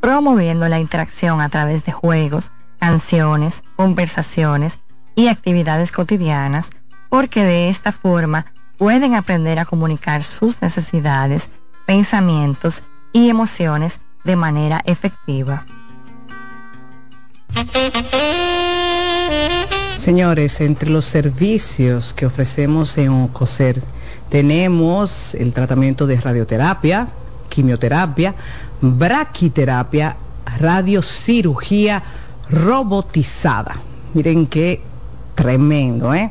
promoviendo la interacción a través de juegos, canciones, conversaciones y actividades cotidianas, porque de esta forma pueden aprender a comunicar sus necesidades, pensamientos y emociones de manera efectiva. Señores, entre los servicios que ofrecemos en OCOSER tenemos el tratamiento de radioterapia, quimioterapia, braquiterapia, radiocirugía robotizada. Miren qué tremendo, ¿eh?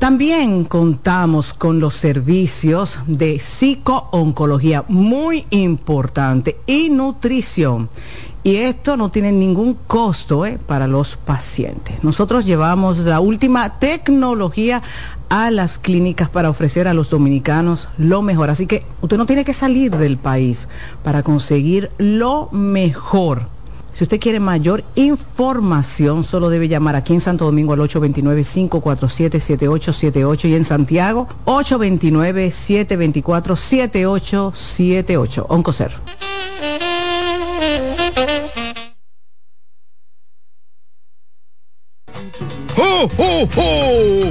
También contamos con los servicios de psicooncología, muy importante, y nutrición. Y esto no tiene ningún costo ¿eh? para los pacientes. Nosotros llevamos la última tecnología a las clínicas para ofrecer a los dominicanos lo mejor. Así que usted no tiene que salir del país para conseguir lo mejor. Si usted quiere mayor información, solo debe llamar aquí en Santo Domingo al 829-547-7878 y en Santiago 829-724-7878. Oncocer. ¡Oh, oh, oh!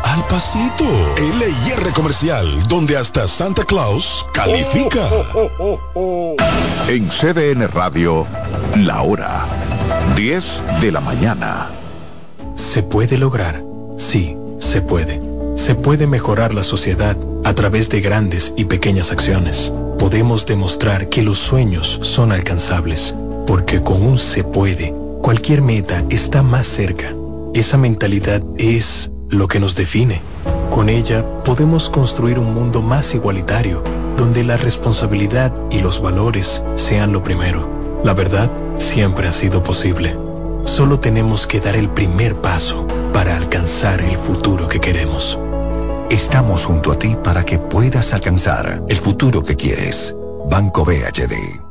al pasito. LIR Comercial, donde hasta Santa Claus califica. En CDN Radio, la hora 10 de la mañana. ¿Se puede lograr? Sí, se puede. Se puede mejorar la sociedad a través de grandes y pequeñas acciones. Podemos demostrar que los sueños son alcanzables, porque con un se puede, cualquier meta está más cerca. Esa mentalidad es lo que nos define. Con ella podemos construir un mundo más igualitario, donde la responsabilidad y los valores sean lo primero. La verdad siempre ha sido posible. Solo tenemos que dar el primer paso para alcanzar el futuro que queremos. Estamos junto a ti para que puedas alcanzar el futuro que quieres. Banco BHD.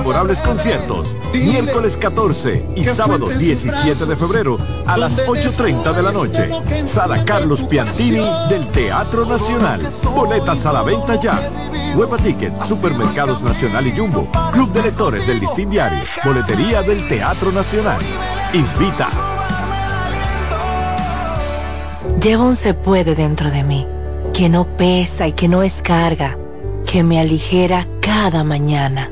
memorables conciertos, miércoles 14 y sábado 17 de febrero a las 8.30 de la noche. Sala Carlos Piantini del Teatro Nacional. Boletas a la venta ya. Hueva Ticket, Supermercados Nacional y Jumbo, Club de Lectores del Listín Diario, Boletería del Teatro Nacional. Invita. Llevo un se puede dentro de mí, que no pesa y que no es carga, que me aligera cada mañana.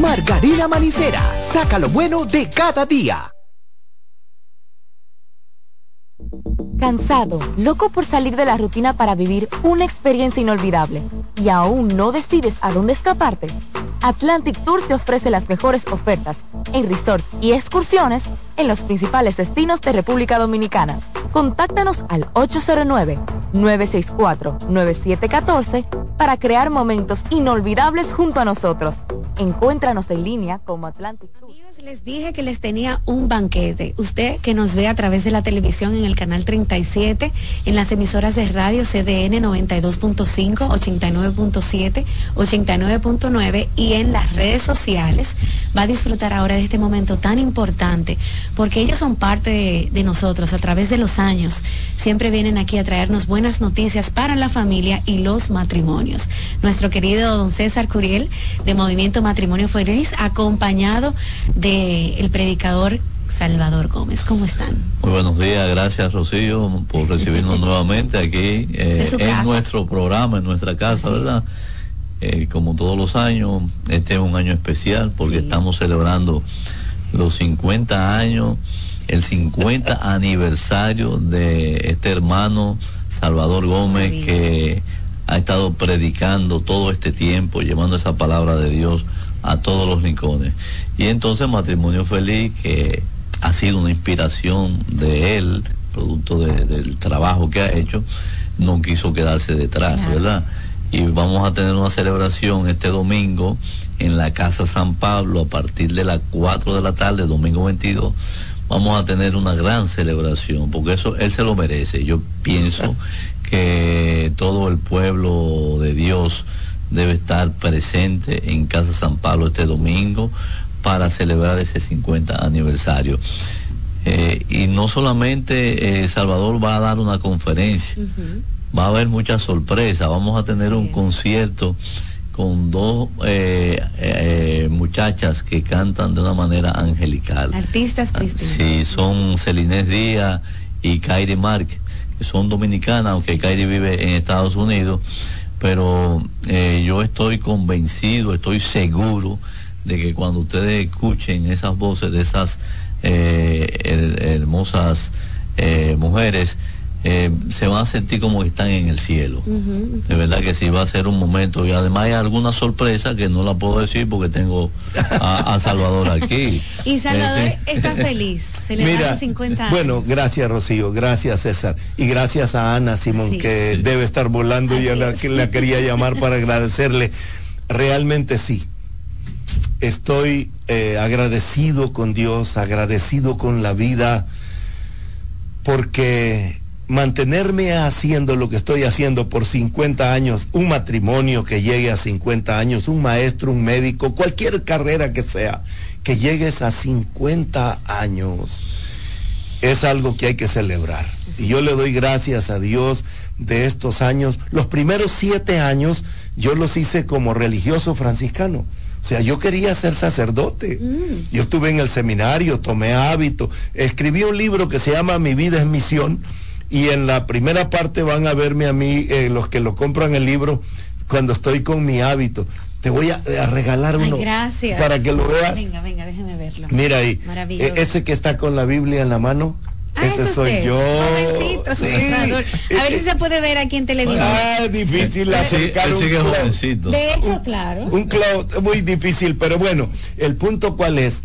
Margarina Manicera, saca lo bueno de cada día. Cansado, loco por salir de la rutina para vivir una experiencia inolvidable y aún no decides a dónde escaparte. Atlantic Tour te ofrece las mejores ofertas en resorts y excursiones en los principales destinos de República Dominicana. Contáctanos al 809-964-9714 para crear momentos inolvidables junto a nosotros. Encuéntranos en línea como Atlantic Tour. Les dije que les tenía un banquete. Usted que nos ve a través de la televisión en el canal 37, en las emisoras de radio CDN 92.5, 89.7, 89.9 y en las redes sociales, va a disfrutar ahora de este momento tan importante, porque ellos son parte de, nosotros a través de los años. Siempre vienen aquí a traernos buenas noticias para la familia y los matrimonios. Nuestro querido don César Curiel de Movimiento Matrimonio Feliz, acompañado de el predicador Salvador Gómez. ¿Cómo están? Muy buenos días, gracias Rocío por recibirnos nuevamente aquí eh, en nuestro programa, en nuestra casa, ¿verdad? Eh, como todos los años, este es un año especial porque estamos celebrando los 50 años, el 50 aniversario de este hermano Salvador Gómez que ha estado predicando todo este tiempo, llevando esa palabra de Dios a todos los rincones. Y entonces Matrimonio Feliz, que ha sido una inspiración de él, producto del trabajo que ha hecho, no quiso quedarse detrás, ¿verdad? Y vamos a tener una celebración este domingo en la Casa San Pablo a partir de las 4 de la tarde, domingo 22. Vamos a tener una gran celebración, porque eso él se lo merece. Yo pienso que todo el pueblo de Dios debe estar presente en Casa San Pablo este domingo para celebrar ese 50 aniversario. Eh, y no solamente eh, Salvador va a dar una conferencia, va a haber muchas sorpresas, vamos a tener un concierto con dos eh, muchachas que cantan de una manera angelical. Artistas ah, Sí, son Celinés Díaz y Kairi Mark, que son dominicanas, aunque Kairi vive en Estados Unidos pero eh, yo estoy convencido, estoy seguro de que cuando ustedes escuchen esas voces de esas eh, hermosas eh, mujeres, se van a sentir como que están en el cielo. De verdad que sí va a ser un momento y además hay alguna sorpresa que no la puedo decir porque tengo a, Salvador aquí. Y Salvador está feliz, se le Mira, 50 años. Bueno, gracias Rocío, gracias César y gracias a Ana Simón que debe estar volando y a la que la quería llamar para agradecerle. Realmente sí. Estoy eh, agradecido con Dios, agradecido con la vida, porque mantenerme haciendo lo que estoy haciendo por 50 años, un matrimonio que llegue a 50 años, un maestro, un médico, cualquier carrera que sea, que llegues a 50 años, es algo que hay que celebrar. Y yo le doy gracias a Dios de estos años. Los primeros siete años yo los hice como religioso franciscano. O sea, yo quería ser sacerdote. Mm. Yo estuve en el seminario, tomé hábito, escribí un libro que se llama Mi vida es misión y en la primera parte van a verme a mí, eh, los que lo compran el libro, cuando estoy con mi hábito. Te voy a, regalar uno gracias. para que lo veas. Venga, venga, déjeme verlo. Mira ahí, e, ese que está con la Biblia en la mano. Ah, ese soy yo. Sí. A ver si se puede ver aquí en televisión. Ah, difícil acercar un De hecho, claro. Un cloud muy difícil, pero bueno, el punto cuál es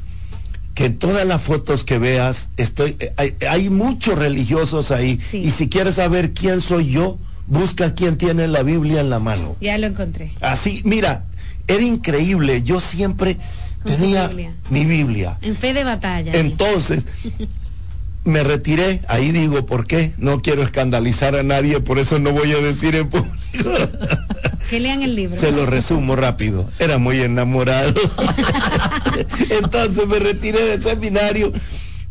que en todas las fotos que veas, estoy, eh, hay, muchos religiosos ahí. Y si quieres saber quién soy yo, busca quién tiene la Biblia en la mano. Ya lo encontré. Así, mira, era increíble. Yo siempre tenía mi Biblia. En fe de batalla. Entonces, me retiré. Ahí digo, ¿por qué? No quiero escandalizar a nadie, por eso no voy a decir en público. que lean el libro. Se lo resumo rápido. Era muy enamorado. Entonces me retiré del seminario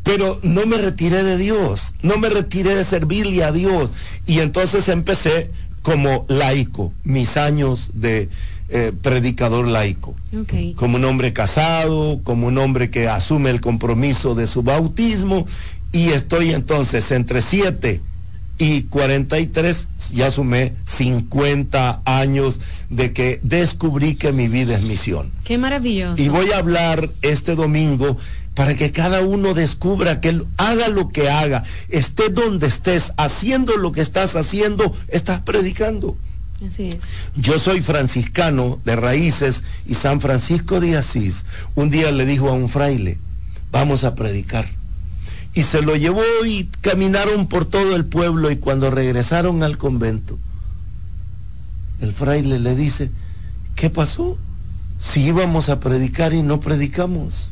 pero no me retiré de Dios, no me retiré de servirle a Dios. Y entonces empecé como laico, mis años de eh, predicador laico. Como un hombre casado, como un hombre que asume el compromiso de su bautismo. Y estoy entonces entre siete y 43, ya sumé 50 años de que descubrí que mi vida es misión. Qué maravilloso. Y voy a hablar este domingo para que cada uno descubra que haga lo que haga, esté donde estés, haciendo lo que estás haciendo, estás predicando. Así es. Yo soy franciscano de raíces y San Francisco de Asís un día le dijo a un fraile, vamos a predicar. Y se lo llevó y caminaron por todo el pueblo y cuando regresaron al convento, el fraile le dice, ¿qué pasó? Si íbamos a predicar y no predicamos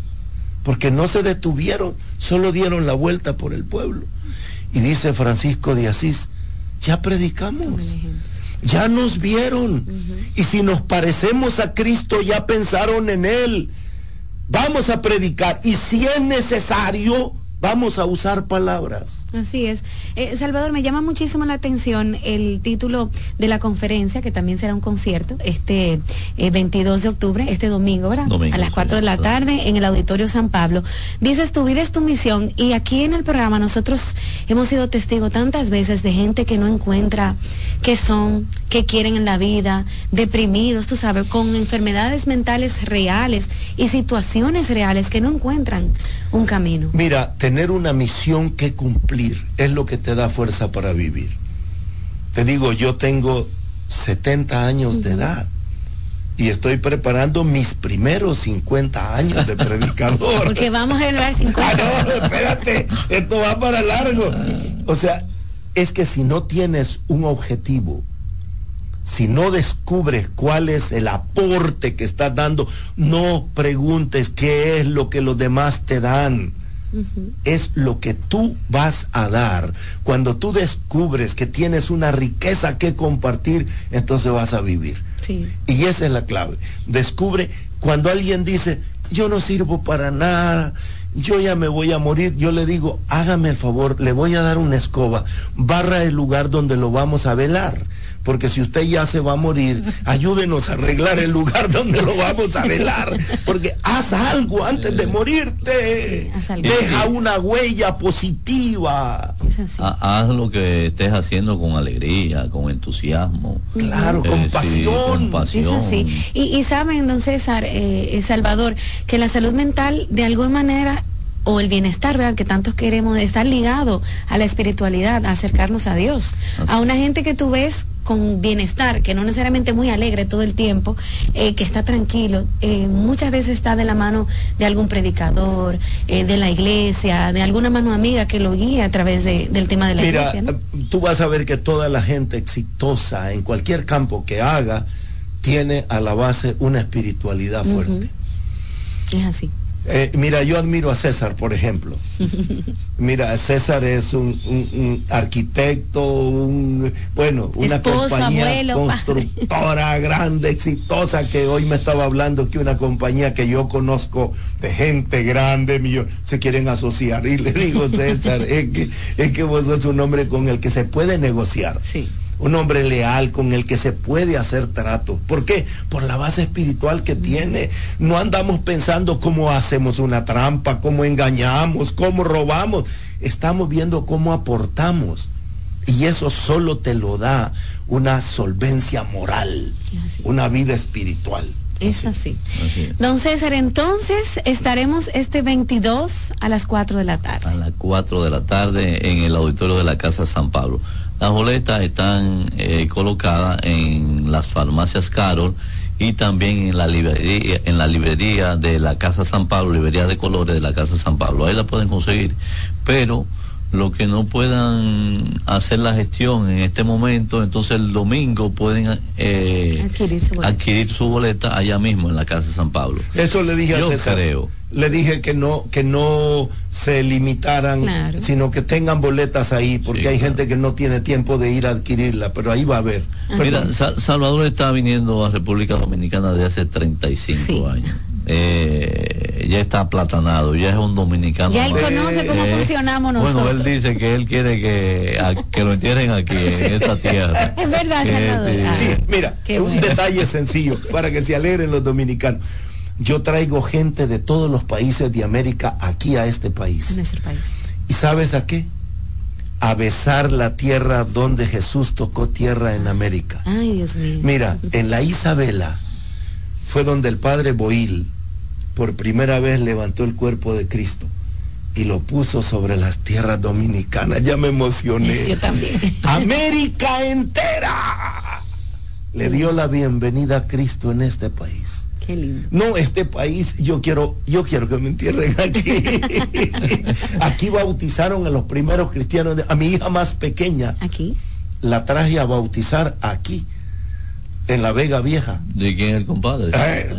porque no se detuvieron, solo dieron la vuelta por el pueblo. Y dice Francisco de Asís, ya predicamos, ya nos vieron, y si nos parecemos a Cristo, ya pensaron en Él. Vamos a predicar, y si es necesario, vamos a usar palabras. Así es. Eh, Salvador, me llama muchísimo la atención el título de la conferencia, que también será un concierto, este 22 eh, de octubre, este domingo, ¿verdad? a las 4 de la tarde en el Auditorio San Pablo. Dices, tu vida es tu misión y aquí en el programa nosotros hemos sido testigos tantas veces de gente que no encuentra qué son, qué quieren en la vida, deprimidos, tú sabes, con enfermedades mentales reales y situaciones reales que no encuentran un camino. Mira, tener una misión que cumplir es lo que te da fuerza para vivir. Te digo, yo tengo 70 años de edad y estoy preparando mis primeros 50 años de predicador. Porque vamos a llevar 50. Ah, no, espérate, esto va para largo. O sea, es que si no tienes un objetivo, si no descubres cuál es el aporte que estás dando, no preguntes qué es lo que los demás te dan es lo que tú vas a dar. Cuando tú descubres que tienes una riqueza que compartir, entonces vas a vivir. Y esa es la clave. Descubre cuando alguien dice, yo no sirvo para nada, yo ya me voy a morir, yo le digo, hágame el favor, le voy a dar una escoba, barra el lugar donde lo vamos a velar porque si usted ya se va a morir, ayúdenos a arreglar el lugar donde lo vamos a velar, porque haz algo antes de morirte, deja una huella positiva. Haz lo que estés haciendo con alegría, con entusiasmo. Claro, con, pasión. Es así. Y, saben, don César, eh, Salvador, que la salud mental de alguna manera o el bienestar, ¿verdad? Que tantos queremos, estar ligado a la espiritualidad, a acercarnos a Dios. A una gente que tú ves con bienestar, que no necesariamente muy alegre todo el tiempo, eh, que está tranquilo, eh, muchas veces está de la mano de algún predicador, eh, de la iglesia, de alguna mano amiga que lo guía a través del tema de la iglesia. Mira, tú vas a ver que toda la gente exitosa en cualquier campo que haga tiene a la base una espiritualidad fuerte. Es así. Eh, mira, yo admiro a César, por ejemplo. Mira, César es un, arquitecto, un, bueno, una compañía constructora grande, exitosa, que hoy me estaba hablando que una compañía que yo conozco de gente grande, mío, se quieren asociar. Y le digo, César, es que, es que vos sos un hombre con el que se puede negociar. Sí un hombre leal con el que se puede hacer trato. ¿Por qué? Por la base espiritual que tiene. No andamos pensando cómo hacemos una trampa, cómo engañamos, cómo robamos. Estamos viendo cómo aportamos. Y eso solo te lo da una solvencia moral, una vida espiritual. Es así. Don César, entonces estaremos este 22 a las 4 de la tarde. A las 4 de la tarde en el auditorio de la Casa San Pablo. Las boletas están eh, colocadas en las farmacias Carol y también en la librería, en la librería de la Casa San Pablo, librería de colores de la Casa San Pablo. Ahí la pueden conseguir. Pero lo que no puedan hacer la gestión en este momento, entonces el domingo pueden eh, adquirir, su boleta. allá mismo en la Casa San Pablo. Eso le dije a César. Creo. Le dije que no que no se limitaran sino que tengan boletas ahí porque hay gente que no tiene tiempo de ir a adquirirla pero ahí va a haber. Mira, Salvador está viniendo a República Dominicana de hace 35 años eh, ya está aplatanado, ya es un dominicano. Ya él conoce cómo eh, funcionamos nosotros. Bueno, él dice que él quiere que, que lo entierren aquí, en esta tierra. Es verdad, Sí, mira, un detalle sencillo para que se alegren los dominicanos. Yo traigo gente de todos los países de América aquí a este país. país. ¿Y sabes a qué? A besar la tierra donde Jesús tocó tierra en América. Ay, Dios mío. Mira, en la Isabela fue donde el padre Boil por primera vez levantó el cuerpo de Cristo y lo puso sobre las tierras dominicanas. Ya me emocioné. Yo también. América entera le dio la bienvenida a Cristo en este país. Qué lindo. No, este país, yo quiero, yo quiero que me entierren aquí. aquí bautizaron a los primeros cristianos, a mi hija más pequeña. Aquí. La traje a bautizar aquí en la Vega Vieja. ¿De quién es el compadre? Eh,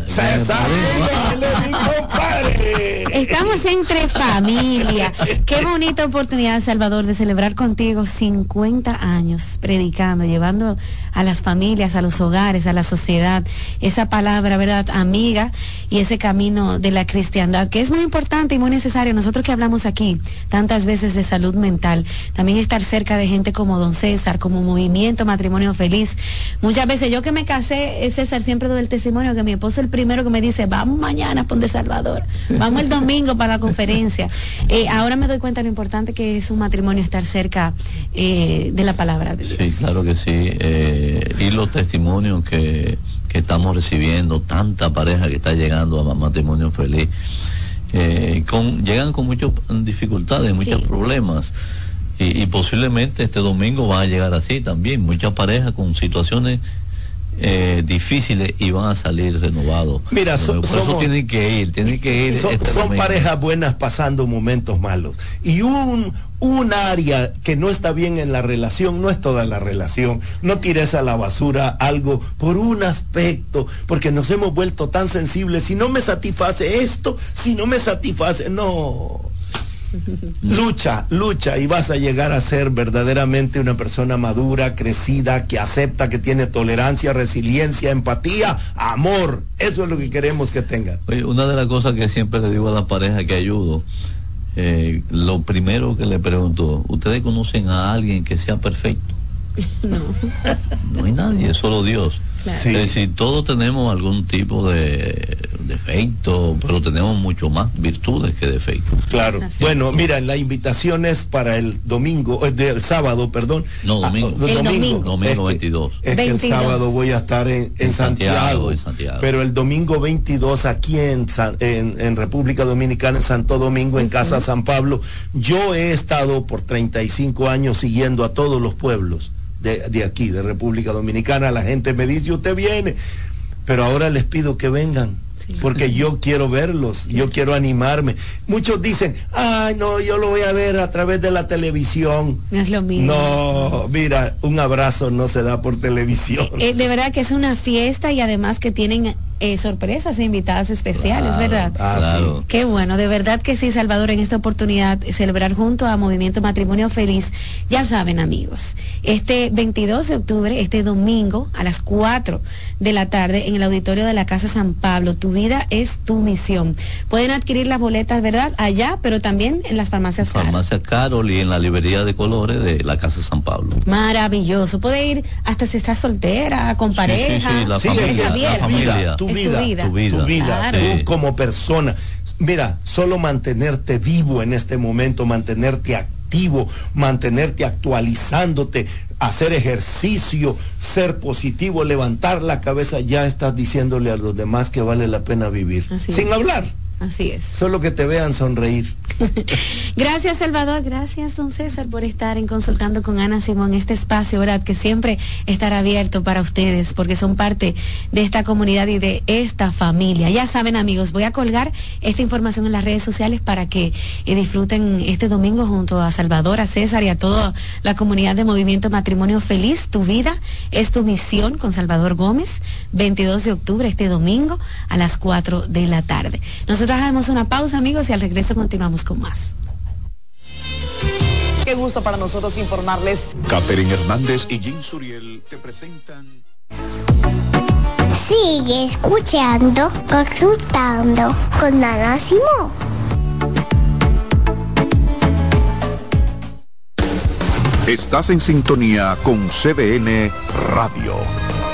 Estamos entre familia. Qué bonita oportunidad, Salvador, de celebrar contigo 50 años predicando, llevando a las familias, a los hogares, a la sociedad, esa palabra, ¿verdad? Amiga y ese camino de la cristiandad, que es muy importante y muy necesario. Nosotros que hablamos aquí tantas veces de salud mental, también estar cerca de gente como Don César, como Movimiento Matrimonio Feliz. Muchas veces yo que me casé, César, siempre doy el testimonio que mi esposo es el primero que me dice, vamos mañana Ponte Salvador, vamos el domingo para la conferencia. Eh, ahora me doy cuenta de lo importante que es un matrimonio estar cerca eh, de la palabra de Dios. Sí, claro que sí. Eh, y los testimonios que, estamos recibiendo, tanta pareja que está llegando a matrimonio feliz, con, llegan con muchas dificultades, muchos problemas. Y, y, posiblemente este domingo va a llegar así también, muchas parejas con situaciones eh, difíciles y van a salir renovados. Mira, por eso tienen que ir, tienen que ir. Son, este parejas buenas pasando momentos malos. Y un, un área que no está bien en la relación, no es toda la relación. No tires a la basura algo por un aspecto, porque nos hemos vuelto tan sensibles. Si no me satisface esto, si no me satisface, no lucha, lucha y vas a llegar a ser verdaderamente una persona madura, crecida, que acepta, que tiene tolerancia, resiliencia, empatía, amor. Eso es lo que queremos que tengan. una de las cosas que siempre le digo a la pareja que ayudo, eh, lo primero que le pregunto, ¿ustedes conocen a alguien que sea perfecto? No. No hay nadie, solo Dios. Es decir, todos tenemos algún tipo de defecto, pero tenemos mucho más virtudes que defectos. Claro. Bueno, mira, la invitación es para el domingo, el eh, sábado, perdón. No, domingo. el domingo. Domingo 22. Es que el sábado voy a estar en, Santiago, en, Santiago, Pero el domingo 22 aquí en, en, República Dominicana, en Santo Domingo, en Casa San Pablo, yo he estado por 35 años siguiendo a todos los pueblos de, aquí, de República Dominicana. La gente me dice, usted viene, pero ahora les pido que vengan. Porque yo quiero verlos, yo quiero animarme. Muchos dicen, ay, no, yo lo voy a ver a través de la televisión. No es lo mismo. No, mira, un abrazo no se da por televisión. Eh, eh, de verdad que es una fiesta y además que tienen eh, sorpresas e invitadas especiales, ¿verdad? Ah, Qué bueno, de verdad que sí, Salvador, en esta oportunidad celebrar junto a Movimiento Matrimonio Feliz. Ya saben, amigos, este 22 de octubre, este domingo, a las 4 de la tarde, en el auditorio de la Casa San Pablo, tu vida es tu misión. Pueden adquirir las boletas, ¿verdad? Allá, pero también en las farmacias Farmacia Carol y en la librería de colores de la Casa San Pablo. Maravilloso. Puede ir hasta si está soltera, con pareja. Sí, sí, la, familia, vida, tu vida, tu vida, tú como persona. Mira, solo mantenerte vivo en este momento, mantenerte activo, mantenerte actualizándote, hacer ejercicio, ser positivo, levantar la cabeza, ya estás diciéndole a los demás que vale la pena vivir. sin hablar. Así es. Solo que te vean sonreír. gracias, Salvador. Gracias, don César, por estar en Consultando con Ana Simón, este espacio, ¿verdad? Que siempre estará abierto para ustedes, porque son parte de esta comunidad y de esta familia. Ya saben, amigos, voy a colgar esta información en las redes sociales para que eh, disfruten este domingo junto a Salvador, a César y a toda la comunidad de Movimiento Matrimonio Feliz. Tu vida es tu misión con Salvador Gómez, 22 de octubre, este domingo, a las 4 de la tarde. Nosotros hacemos una pausa, amigos, y al regreso continuamos con más. Qué gusto para nosotros informarles. Catherine Hernández y Jim Suriel te presentan. Sigue escuchando, consultando con Ana Simón. Estás en sintonía con CDN Radio.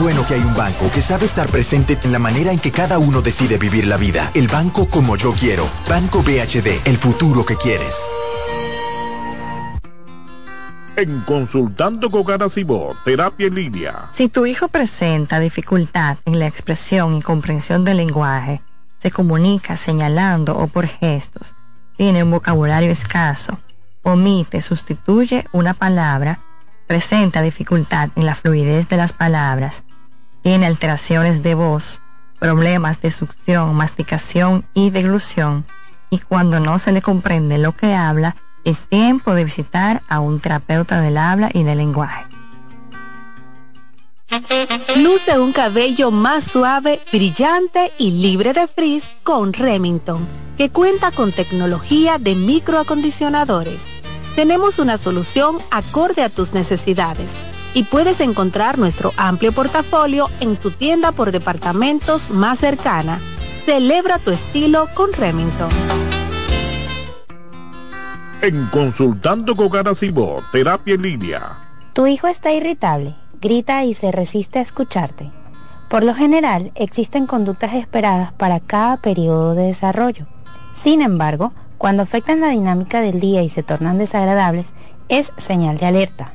Bueno que hay un banco que sabe estar presente en la manera en que cada uno decide vivir la vida. El banco como yo quiero. Banco BHD, el futuro que quieres. En Consultando con Garacimo, Terapia en Línea. Si tu hijo presenta dificultad en la expresión y comprensión del lenguaje, se comunica señalando o por gestos, tiene un vocabulario escaso, omite, sustituye una palabra, presenta dificultad en la fluidez de las palabras, tiene alteraciones de voz, problemas de succión, masticación y deglución, y cuando no se le comprende lo que habla, es tiempo de visitar a un terapeuta del habla y del lenguaje. Luce un cabello más suave, brillante y libre de frizz con Remington, que cuenta con tecnología de microacondicionadores. Tenemos una solución acorde a tus necesidades y puedes encontrar nuestro amplio portafolio en tu tienda por departamentos más cercana. Celebra tu estilo con Remington. En Consultando con Garacimo, Terapia en Línea. Tu hijo está irritable, grita y se resiste a escucharte. Por lo general, existen conductas esperadas para cada periodo de desarrollo. Sin embargo, cuando afectan la dinámica del día y se tornan desagradables, es señal de alerta.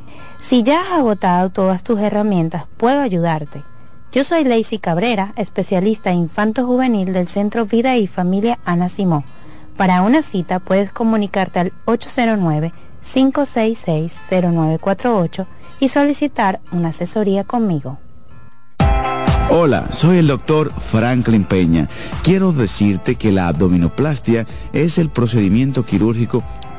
Si ya has agotado todas tus herramientas, puedo ayudarte. Yo soy Lacey Cabrera, especialista infanto juvenil del Centro Vida y Familia Ana Simó. Para una cita puedes comunicarte al 809-566-0948 y solicitar una asesoría conmigo. Hola, soy el doctor Franklin Peña. Quiero decirte que la abdominoplastia es el procedimiento quirúrgico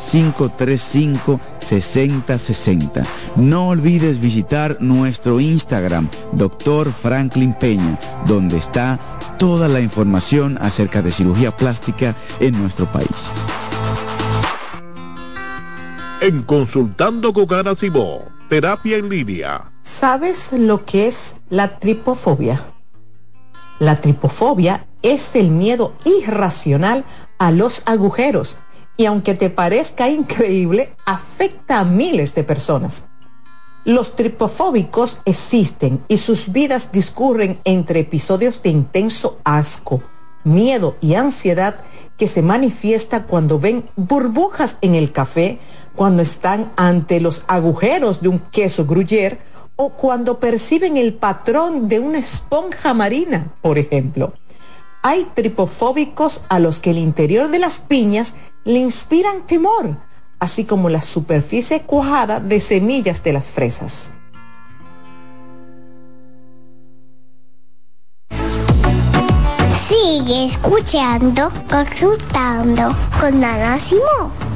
809-535-6060. No olvides visitar nuestro Instagram, Dr. Franklin Peña, donde está toda la información acerca de cirugía plástica en nuestro país. En Consultando con Garacimo, Terapia en Línea. ¿Sabes lo que es la tripofobia? La tripofobia es el miedo irracional a los agujeros y aunque te parezca increíble, afecta a miles de personas. Los tripofóbicos existen y sus vidas discurren entre episodios de intenso asco, miedo y ansiedad que se manifiesta cuando ven burbujas en el café, cuando están ante los agujeros de un queso gruyere o cuando perciben el patrón de una esponja marina, por ejemplo. Hay tripofóbicos a los que el interior de las piñas le inspiran temor, así como la superficie cuajada de semillas de las fresas. Sigue escuchando, consultando con Ana Simón.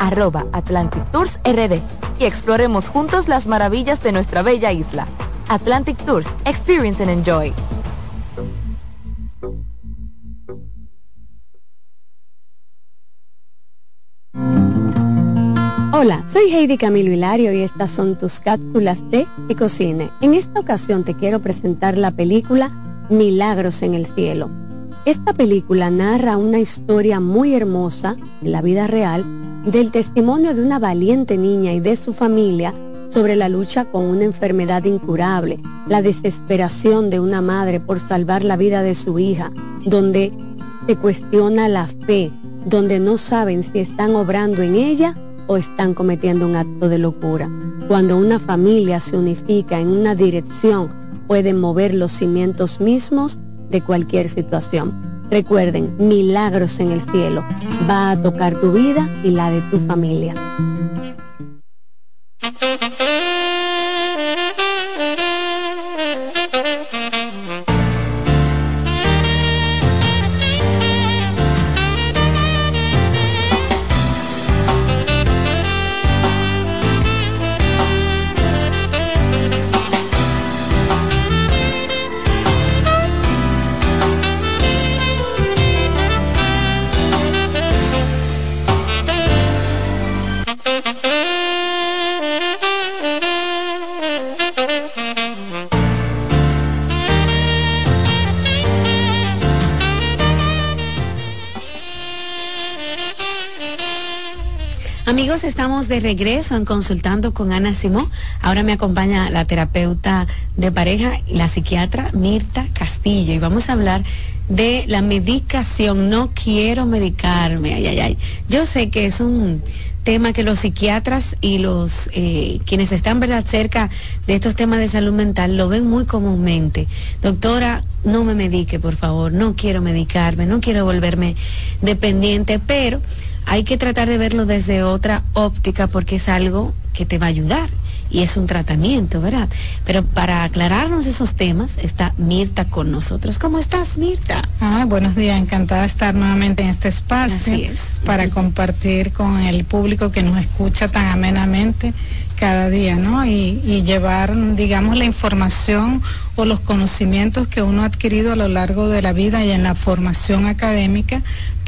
arroba Atlantic Tours RD y exploremos juntos las maravillas de nuestra bella isla. Atlantic Tours, Experience and Enjoy. Hola, soy Heidi Camilo Hilario y estas son tus cápsulas de Ecocine. En esta ocasión te quiero presentar la película Milagros en el Cielo. Esta película narra una historia muy hermosa en la vida real del testimonio de una valiente niña y de su familia sobre la lucha con una enfermedad incurable, la desesperación de una madre por salvar la vida de su hija, donde se cuestiona la fe, donde no saben si están obrando en ella o están cometiendo un acto de locura. Cuando una familia se unifica en una dirección, pueden mover los cimientos mismos de cualquier situación. Recuerden, milagros en el cielo. Va a tocar tu vida y la de tu familia. De regreso en Consultando con Ana Simón. Ahora me acompaña la terapeuta de pareja, la psiquiatra Mirta Castillo, y vamos a hablar de la medicación. No quiero medicarme. Ay, ay, ay. Yo sé que es un tema que los psiquiatras y los eh, quienes están ¿verdad? cerca de estos temas de salud mental lo ven muy comúnmente. Doctora, no me medique, por favor, no quiero medicarme, no quiero volverme dependiente, pero hay que tratar de verlo desde otra óptica porque es algo que te va a ayudar y es un tratamiento, ¿verdad? Pero para aclararnos esos temas está Mirta con nosotros. ¿Cómo estás, Mirta? Ah, buenos días, encantada de estar nuevamente en este espacio para compartir con el público que nos escucha tan amenamente cada día, ¿no? Y, y, llevar, digamos, la información o los conocimientos que uno ha adquirido a lo largo de la vida y en la formación académica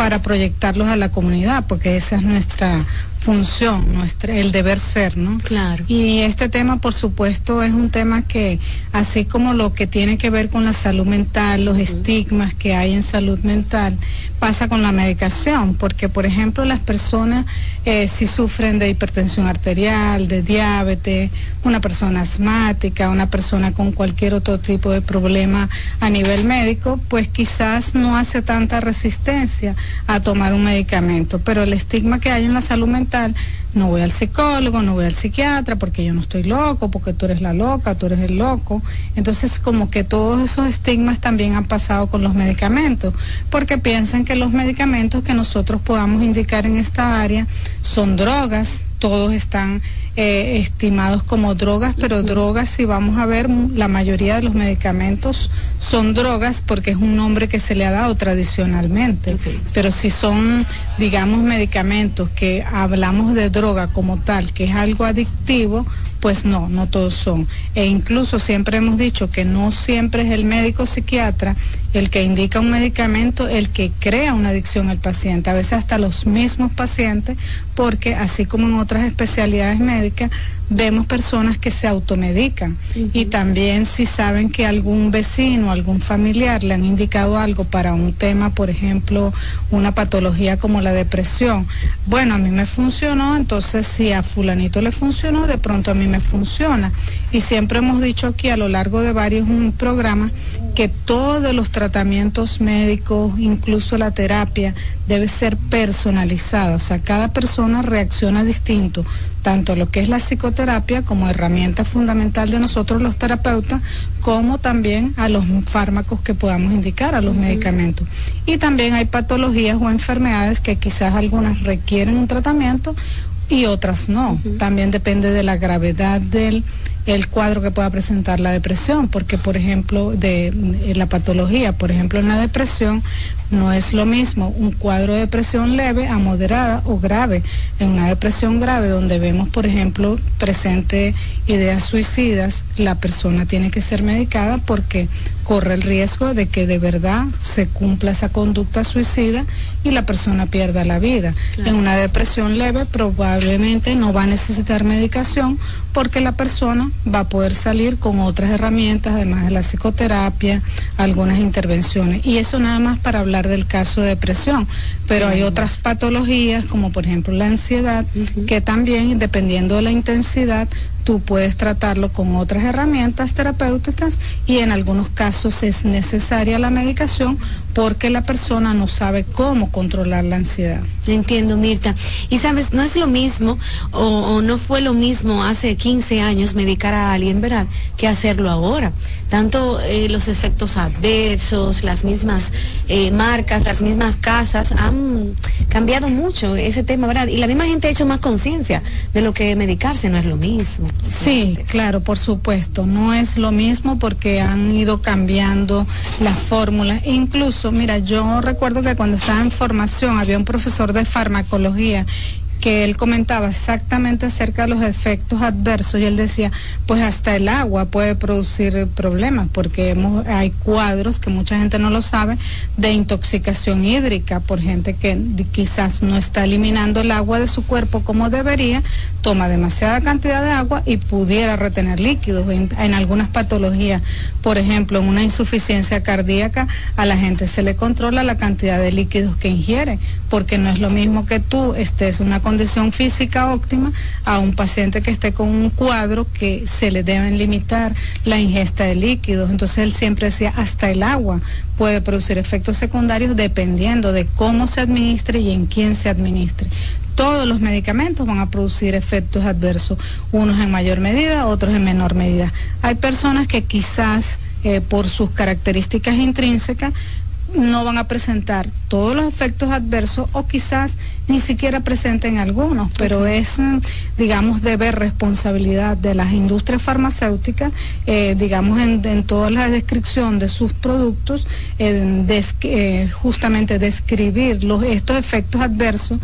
para proyectarlos a la comunidad, porque esa es nuestra función, nuestra, el deber ser, ¿no? Claro. Y este tema, por supuesto, es un tema que, así como lo que tiene que ver con la salud mental, los estigmas que hay en salud mental, pasa con la medicación, porque, por ejemplo, las personas eh, si sufren de hipertensión arterial, de diabetes, una persona asmática, una persona con cualquier otro tipo de problema a nivel médico, pues quizás no hace tanta resistencia a tomar un medicamento, pero el estigma que hay en la salud mental no voy al psicólogo, no voy al psiquiatra porque yo no estoy loco, porque tú eres la loca, tú eres el loco. Entonces como que todos esos estigmas también han pasado con los medicamentos, porque piensan que los medicamentos que nosotros podamos indicar en esta área son drogas, todos están eh, estimados como drogas, pero drogas, si vamos a ver, la mayoría de los medicamentos son drogas porque es un nombre que se le ha dado tradicionalmente. Pero si son, digamos, medicamentos que hablamos de droga como tal, que es algo adictivo, pues no, no todos son. E incluso siempre hemos dicho que no siempre es el médico psiquiatra el que indica un medicamento, el que crea una adicción al paciente, a veces hasta los mismos pacientes, porque así como en otras especialidades médicas, vemos personas que se automedican y también si saben que algún vecino, algún familiar le han indicado algo para un tema, por ejemplo, una patología como la depresión. Bueno, a mí me funcionó, entonces si a fulanito le funcionó, de pronto a mí me funciona. Y siempre hemos dicho aquí a lo largo de varios programas que todos los tratamientos médicos, incluso la terapia, debe ser personalizada. O sea, cada persona reacciona distinto tanto lo que es la psicoterapia como herramienta fundamental de nosotros los terapeutas, como también a los fármacos que podamos indicar, a los medicamentos. Y también hay patologías o enfermedades que quizás algunas requieren un tratamiento y otras no. También depende de la gravedad del el cuadro que pueda presentar la depresión, porque por ejemplo de, la patología, por ejemplo en la depresión no es lo mismo un cuadro de depresión leve a moderada o grave. En una depresión grave donde vemos por ejemplo presente ideas suicidas, la persona tiene que ser medicada porque corre el riesgo de que de verdad se cumpla esa conducta suicida y la persona pierda la vida. En una depresión leve probablemente no va a necesitar medicación porque la persona va a poder salir con otras herramientas, además de la psicoterapia, algunas intervenciones. Y eso nada más para hablar del caso de depresión. Pero hay otras patologías, como por ejemplo la ansiedad, que también, dependiendo de la intensidad, tú puedes tratarlo con otras herramientas terapéuticas y en algunos casos es necesaria la medicación porque la persona no sabe cómo controlar la ansiedad. Entiendo, Mirta. Y sabes, no es lo mismo o, no fue lo mismo hace 15 años medicar a alguien, ¿verdad?, que hacerlo ahora. Tanto eh, los efectos adversos, las mismas eh, marcas, las mismas casas han cambiado mucho ese tema, ¿verdad? Y la misma gente ha hecho más conciencia de lo que medicarse no es lo mismo. Sí, claro, por supuesto. No es lo mismo porque han ido cambiando las fórmulas. Incluso, mira, yo recuerdo que cuando estaba en formación había un profesor de farmacología que él comentaba exactamente acerca de los efectos adversos y él decía, pues hasta el agua puede producir problemas porque hay cuadros que mucha gente no lo sabe de intoxicación hídrica por gente que quizás no está eliminando el agua de su cuerpo como debería, toma demasiada cantidad de agua y pudiera retener líquidos en, en algunas patologías. Por ejemplo, en una insuficiencia cardíaca a la gente se le controla la cantidad de líquidos que ingiere porque no es lo mismo que tú estés una condición física óptima a un paciente que esté con un cuadro que se le deben limitar la ingesta de líquidos. Entonces él siempre decía, hasta el agua puede producir efectos secundarios dependiendo de cómo se administre y en quién se administre todos los medicamentos van a producir efectos adversos, unos en mayor medida, otros en menor medida. Hay personas que quizás eh, por sus características intrínsecas no van a presentar todos los efectos adversos o quizás ni siquiera presenten algunos, pero es, mm, digamos, deber responsabilidad de las industrias farmacéuticas, eh, digamos, en, toda la descripción de sus productos, eh, justamente describir los, estos efectos adversos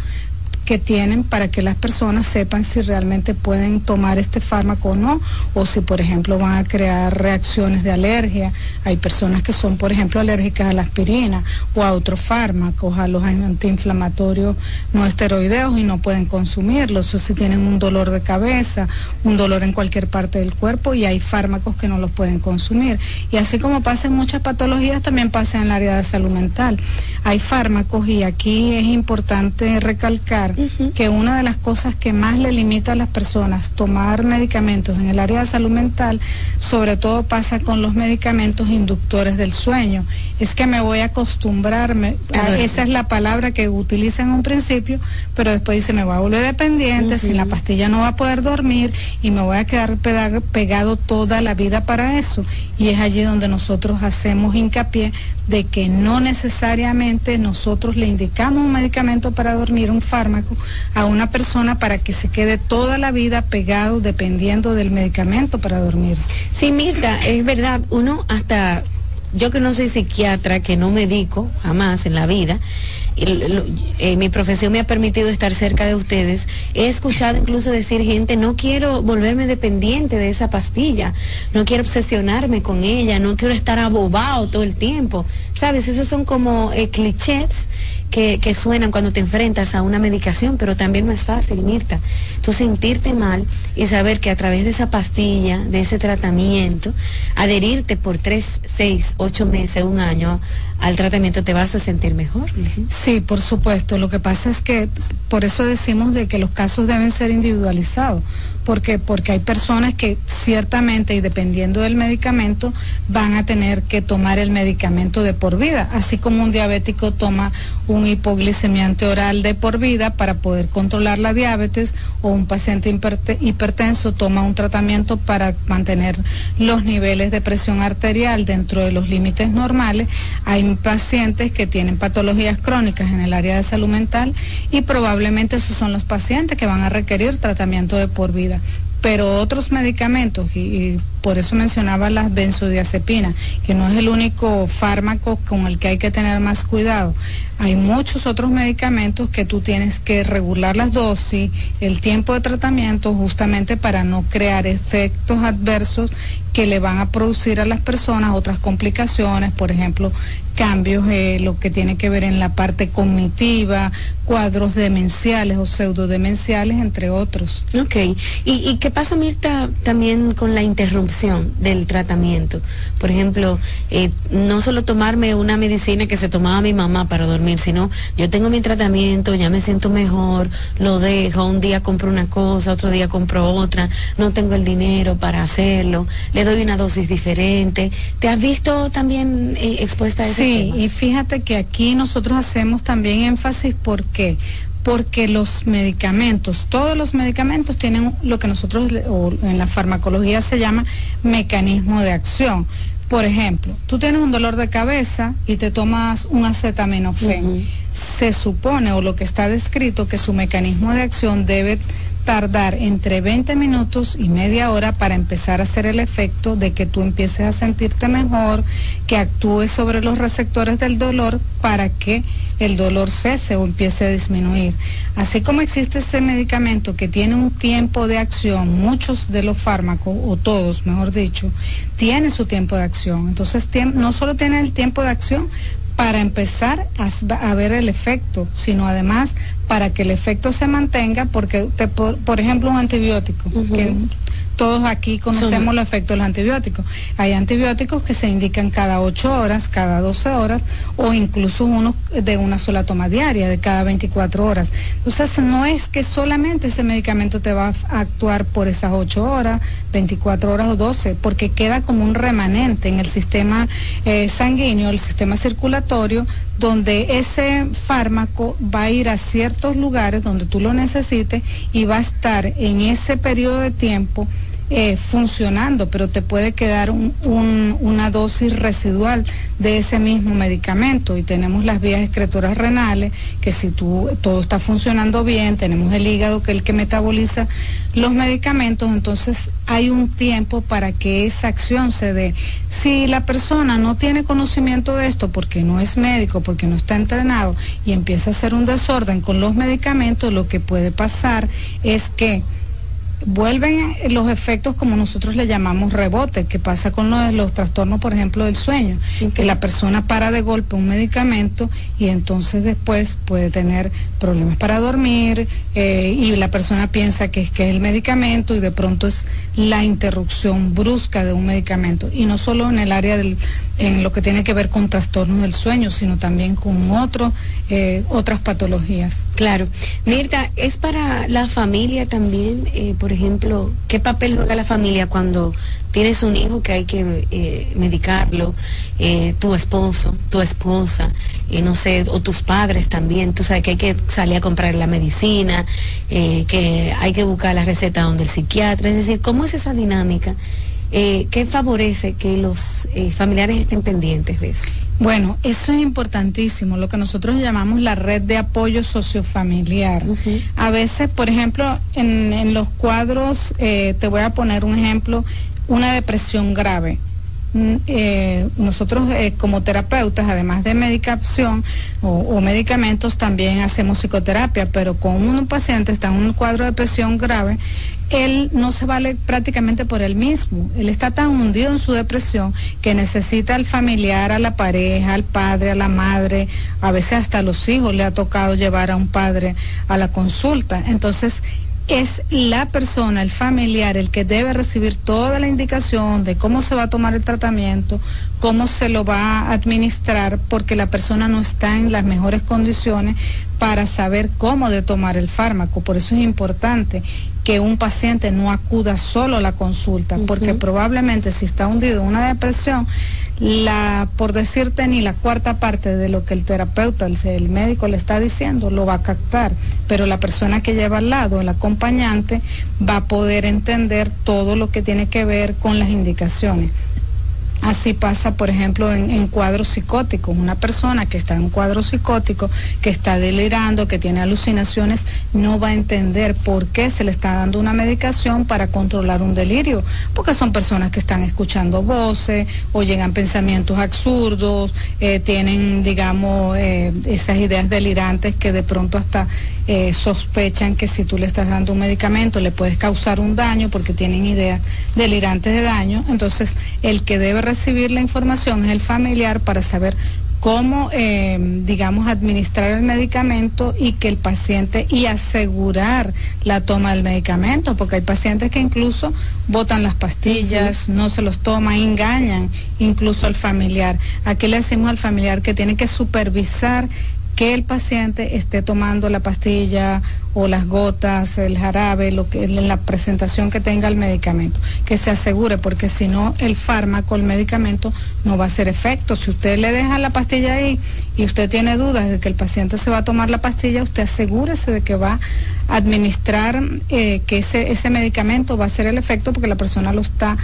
que tienen para que las personas sepan si realmente pueden tomar este fármaco o no, o si por ejemplo van a crear reacciones de alergia. Hay personas que son, por ejemplo, alérgicas a la aspirina o a otros fármacos, a los antiinflamatorios no esteroideos y no pueden consumirlos, o si tienen un dolor de cabeza, un dolor en cualquier parte del cuerpo y hay fármacos que no los pueden consumir. Y así como pasa en muchas patologías, también pasa en el área de salud mental. Hay fármacos y aquí es importante recalcar que una de las cosas que más le limita a las personas tomar medicamentos en el área de salud mental, sobre todo pasa con los medicamentos inductores del sueño. Es que me voy a acostumbrarme, esa es la palabra que utiliza en un principio, pero después dice me voy a volver dependiente, sin la pastilla no va a poder dormir y me voy a quedar pegado toda la vida para eso. Y es allí donde nosotros hacemos hincapié de que no necesariamente nosotros le indicamos un medicamento para dormir, un fármaco, a una persona para que se quede toda la vida pegado dependiendo del medicamento para dormir. Sí, Mirta, es verdad, uno hasta, yo que no soy psiquiatra, que no medico jamás en la vida, eh, mi profesión me ha permitido estar cerca de ustedes, he escuchado incluso decir gente, no quiero volverme dependiente de esa pastilla, no quiero obsesionarme con ella, no quiero estar abobado todo el tiempo. ¿Sabes? Esos son como eh, clichés que, que, suenan cuando te enfrentas a una medicación, pero también no es fácil, Mirta. Tú sentirte mal y saber que a través de esa pastilla, de ese tratamiento, adherirte por tres, seis, ocho meses, un año al tratamiento, te vas a sentir mejor. Sí, por supuesto. Lo que pasa es que por eso decimos de que los casos deben ser individualizados, porque porque hay personas que ciertamente y dependiendo del medicamento van a tener que tomar el medicamento de por vida, así como un diabético toma un hipoglicemiante oral de por vida para poder controlar la diabetes o un paciente hipertenso toma un tratamiento para mantener los niveles de presión arterial dentro de los límites normales. Hay pacientes que tienen patologías crónicas en el área de salud mental y probablemente esos son los pacientes que van a requerir tratamiento de por vida pero otros medicamentos, y, por eso mencionaba las benzodiazepinas, que no es el único fármaco con el que hay que tener más cuidado. Hay muchos otros medicamentos que tú tienes que regular las dosis, el tiempo de tratamiento, justamente para no crear efectos adversos que le van a producir a las personas otras complicaciones, por ejemplo, cambios, eh, lo que tiene que ver en la parte cognitiva, cuadros demenciales o pseudodemenciales, entre otros. Ok. ¿Y, qué pasa, Mirta, también con la interrupción del tratamiento? Por ejemplo, eh, no solo tomarme una medicina que se tomaba mi mamá para dormir, sino yo tengo mi tratamiento, ya me siento mejor, lo dejo, un día compro una cosa, otro día compro otra, no tengo el dinero para hacerlo, le doy una dosis diferente. ¿Te has visto también eh, expuesta a ese Sí, y fíjate que aquí nosotros hacemos también énfasis porque porque los medicamentos, todos los medicamentos tienen lo que nosotros en la farmacología se llama mecanismo de acción. Por ejemplo, tú tienes un dolor de cabeza y te tomas un acetaminofén. Se supone, o lo que está descrito, que su mecanismo de acción debe tardar entre 20 minutos y media hora para empezar a hacer el efecto de que tú empieces a sentirte mejor, que actúes sobre los receptores del dolor para que el dolor cese o empiece a disminuir. Así como existe ese medicamento que tiene un tiempo de acción, muchos de los fármacos, o todos, mejor dicho, tienen su tiempo de acción. Entonces, no solo tiene el tiempo de acción, para empezar a, ver el efecto, sino además para que el efecto se mantenga, porque por, ejemplo un antibiótico, que todos aquí conocemos los efectos de los antibióticos. Hay antibióticos que se indican cada 8 horas, cada 12 horas o incluso uno de una sola toma diaria, de cada 24 horas. Entonces no es que solamente ese medicamento te va a actuar por esas 8 horas, 24 horas o 12, porque queda como un remanente en el sistema eh, sanguíneo, el sistema circulatorio, donde ese fármaco va a ir a ciertos lugares donde tú lo necesites y va a estar en ese periodo de tiempo eh, funcionando, pero te puede quedar una dosis residual de ese mismo medicamento. Y tenemos las vías excretoras renales, que si tú, todo está funcionando bien, tenemos el hígado, que es el que metaboliza los medicamentos, entonces hay un tiempo para que esa acción se dé. Si la persona no tiene conocimiento de esto porque no es médico, porque no está entrenado y empieza a hacer un desorden con los medicamentos, lo que puede pasar es que vuelven los efectos como nosotros le llamamos rebote, que pasa con los, trastornos, por ejemplo, del sueño, que la persona para de golpe un medicamento y entonces después puede tener problemas para dormir eh, y la persona piensa que que es el medicamento y de pronto es la interrupción brusca de un medicamento. Y no solo en el área del, en lo que tiene que ver con trastornos del sueño, sino también con otro, eh, otras patologías. Claro. Mirta, ¿es para la familia también, eh, por ejemplo, qué papel juega la familia cuando tienes un hijo que hay que eh, medicarlo, tu esposo, tu esposa, no sé, o tus padres también, tú sabes que hay que salir a comprar la medicina, que hay que buscar la receta donde el psiquiatra, es decir, ¿cómo es esa dinámica? eh, ¿qué favorece que los eh, familiares estén pendientes de eso? Bueno, eso es importantísimo, lo que nosotros llamamos la red de apoyo sociofamiliar. A veces, por ejemplo, en, los cuadros, eh, te voy a poner un ejemplo, una depresión grave. Mm, eh, nosotros como terapeutas, además de medicación o, o, medicamentos, también hacemos psicoterapia, pero con un paciente está en un cuadro de depresión grave, él no se vale prácticamente por él mismo. Él está tan hundido en su depresión que necesita al familiar, a la pareja, al padre, a la madre, a veces hasta a los hijos le ha tocado llevar a un padre a la consulta. Entonces, es la persona, el familiar, el que debe recibir toda la indicación de cómo se va a tomar el tratamiento, cómo se lo va a administrar, porque la persona no está en las mejores condiciones para saber cómo de tomar el fármaco. Por eso es importante que un paciente no acuda solo a la consulta, porque probablemente si está hundido en una depresión, la, por decirte, ni la cuarta parte de lo que el terapeuta, el, médico le está diciendo, lo va a captar, pero la persona que lleva al lado, el acompañante, va a poder entender todo lo que tiene que ver con las indicaciones. Así pasa, por ejemplo, en, cuadros psicóticos. Una persona que está en un cuadro psicótico, que está delirando, que tiene alucinaciones, no va a entender por qué se le está dando una medicación para controlar un delirio, porque son personas que están escuchando voces o llegan pensamientos absurdos, eh, tienen, digamos, eh, esas ideas delirantes que de pronto hasta eh, sospechan que si tú le estás dando un medicamento le puedes causar un daño porque tienen ideas delirantes de daño. Entonces, el que debe recibir la información es el familiar para saber cómo, eh, digamos, administrar el medicamento y que el paciente y asegurar la toma del medicamento, porque hay pacientes que incluso botan las pastillas, no se los toman, engañan incluso al familiar. Aquí le decimos al familiar que tiene que supervisar que el paciente esté tomando la pastilla o las gotas, el jarabe, lo que la presentación que tenga el medicamento, que se asegure, porque si no el fármaco, el medicamento no va a hacer efecto. Si usted le deja la pastilla ahí y usted tiene dudas de que el paciente se va a tomar la pastilla, usted asegúrese de que va a administrar eh, que ese, medicamento va a hacer el efecto porque la persona lo está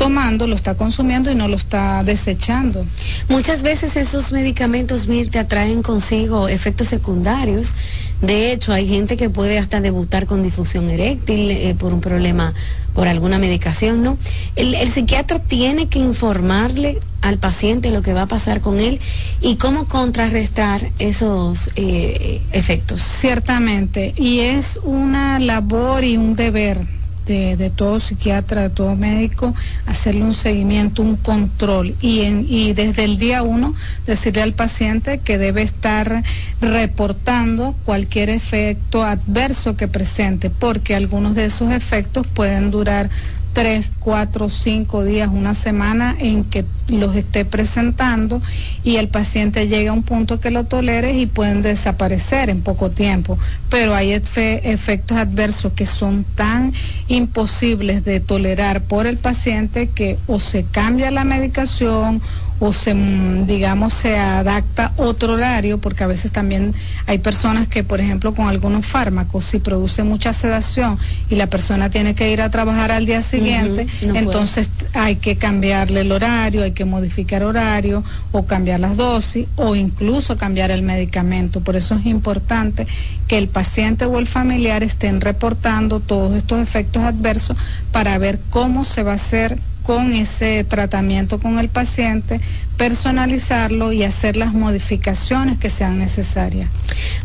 tomando, lo está consumiendo y no lo está desechando. Muchas veces esos medicamentos, Mir, te atraen consigo efectos secundarios. De hecho, hay gente que puede hasta debutar con difusión eréctil eh, por un problema, por alguna medicación, ¿no? El, psiquiatra tiene que informarle al paciente lo que va a pasar con él y cómo contrarrestar esos eh, efectos. Ciertamente, y es una labor y un deber de, todo psiquiatra, de todo médico, hacerle un seguimiento, un control. Y, y desde el día uno decirle al paciente que debe estar reportando cualquier efecto adverso que presente, porque algunos de esos efectos pueden durar tres, cuatro, cinco días, una semana en que los esté presentando y el paciente llega a un punto que lo tolere y pueden desaparecer en poco tiempo. Pero hay efectos adversos que son tan imposibles de tolerar por el paciente que o se cambia la medicación o se, mm, digamos, se adapta otro horario, porque a veces también hay personas que, por ejemplo, con algunos fármacos, si produce mucha sedación y la persona tiene que ir a trabajar al día siguiente, entonces hay que cambiarle el horario, hay que modificar horario o cambiar las dosis o incluso cambiar el medicamento. Por eso es importante que el paciente o el familiar estén reportando todos estos efectos adversos para ver cómo se va a hacer con ese tratamiento con el paciente, personalizarlo y hacer las modificaciones que sean necesarias.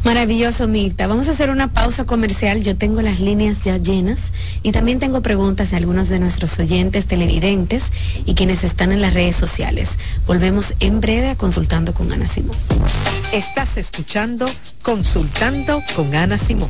Maravilloso, Mirta. Vamos a hacer una pausa comercial. Yo tengo las líneas ya llenas y también tengo preguntas de algunos de nuestros oyentes televidentes y quienes están en las redes sociales. Volvemos en breve a Consultando con Ana Simón. Estás escuchando Consultando con Ana Simón.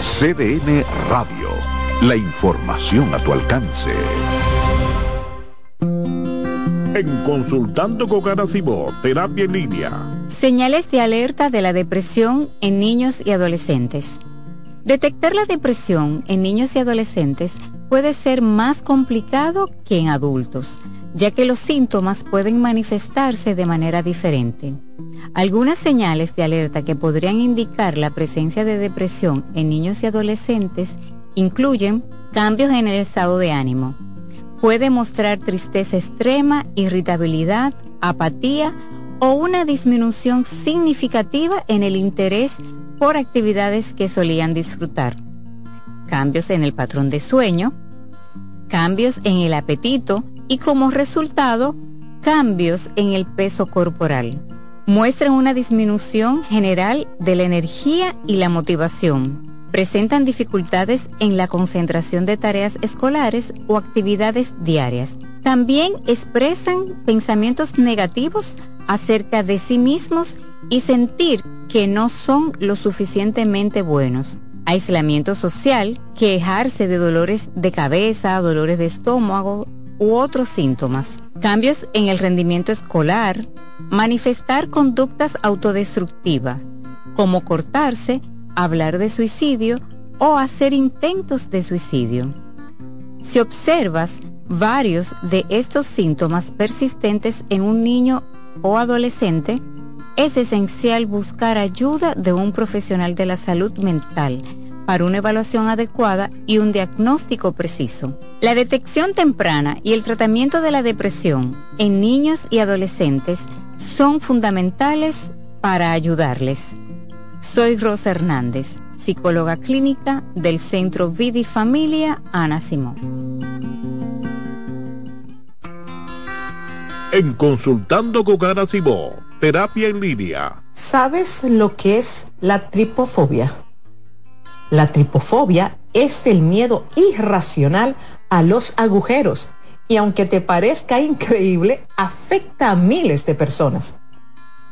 CDN Radio la información a tu alcance. En Consultando con Garacimo, Terapia en Línea. Señales de alerta de la depresión en niños y adolescentes. Detectar la depresión en niños y adolescentes puede ser más complicado que en adultos, ya que los síntomas pueden manifestarse de manera diferente. Algunas señales de alerta que podrían indicar la presencia de depresión en niños y adolescentes incluyen cambios en el estado de ánimo. Puede mostrar tristeza extrema, irritabilidad, apatía o una disminución significativa en el interés por actividades que solían disfrutar. cambios en el patrón de sueño, cambios en el apetito y como resultado, cambios en el peso corporal. Muestran una disminución general de la energía y la motivación. Presentan dificultades en la concentración de tareas escolares o actividades diarias. También expresan pensamientos negativos acerca de sí mismos y sentir que no son lo suficientemente buenos. Aislamiento social, quejarse de dolores de cabeza, dolores de estómago u otros síntomas. Cambios en el rendimiento escolar, manifestar conductas autodestructivas, como cortarse, hablar de suicidio o hacer intentos de suicidio. Si observas varios de estos síntomas persistentes en un niño o adolescente, es esencial buscar ayuda de un profesional de la salud mental para una evaluación adecuada y un diagnóstico preciso. La detección temprana y el tratamiento de la depresión en niños y adolescentes son fundamentales para ayudarles. Soy Rosa Hernández, psicóloga clínica del Centro Vida y Familia Ana Simón. En Consultando con Ana Simón, terapia en línea. ¿Sabes lo que es la tripofobia? La tripofobia es el miedo irracional a los agujeros y aunque te parezca increíble, afecta a miles de personas.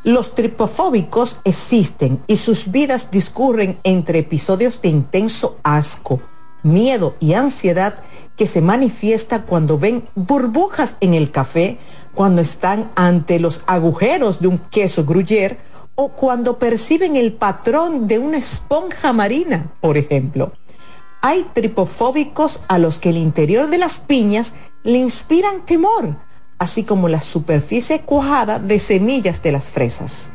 Los tripofóbicos existen y sus vidas discurren entre episodios de intenso asco, miedo y ansiedad que se manifiesta cuando ven burbujas en el café, cuando están ante los agujeros de un queso gruyere o cuando perciben el patrón de una esponja marina, por ejemplo. Hay tripofóbicos a los que el interior de las piñas le inspiran temor, así como la superficie cuajada de semillas de las fresas.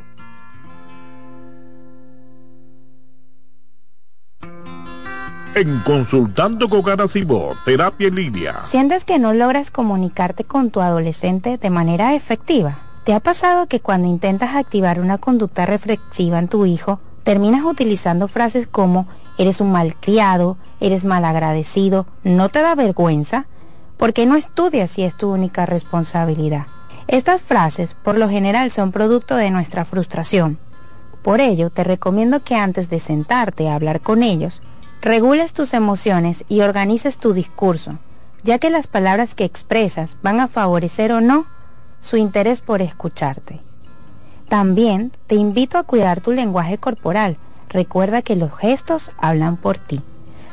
En Consultando con Garacimo, terapia en línea. ¿Sientes que no logras comunicarte con tu adolescente de manera efectiva? ¿Te ha pasado que cuando intentas activar una conducta reflexiva en tu hijo, terminas utilizando frases como eres un malcriado, eres malagradecido, no te da vergüenza? Porque no estudias si es tu única responsabilidad. Estas frases por lo general son producto de nuestra frustración. Por ello, te recomiendo que antes de sentarte a hablar con ellos, regules tus emociones y organices tu discurso, ya que las palabras que expresas van a favorecer o no su interés por escucharte. También te invito a cuidar tu lenguaje corporal. Recuerda que los gestos hablan por ti.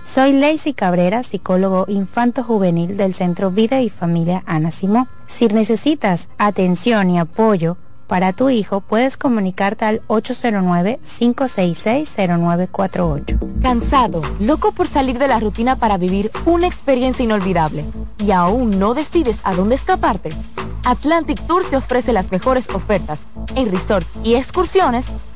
Soy Lacey Cabrera, psicólogo infanto-juvenil del Centro Vida y Familia Ana Simó. Si necesitas atención y apoyo, para tu hijo, puedes comunicarte al 809-566-0948. Cansado, loco por salir de la rutina para vivir una experiencia inolvidable y aún no decides a dónde escaparte. Atlantic Tours te ofrece las mejores ofertas en resorts y excursiones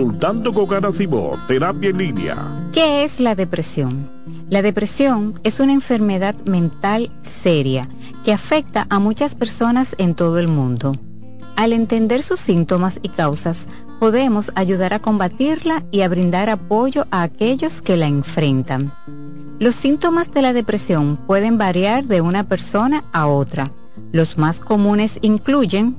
Consultando con Garacimo, terapia en línea. ¿Qué es la depresión? La depresión es una enfermedad mental seria que afecta a muchas personas en todo el mundo. Al entender sus síntomas y causas, podemos ayudar a combatirla y a brindar apoyo a aquellos que la enfrentan. Los síntomas de la depresión pueden variar de una persona a otra. Los más comunes incluyen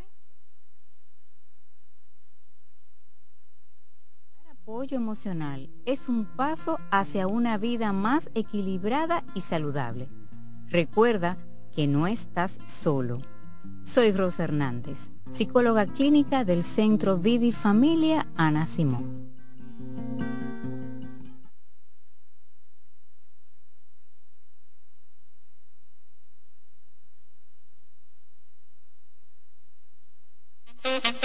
Apoyo emocional es un paso hacia una vida más equilibrada y saludable. Recuerda que no estás solo. Soy Rosa Hernández, psicóloga clínica del Centro Vidi Familia Ana Simón.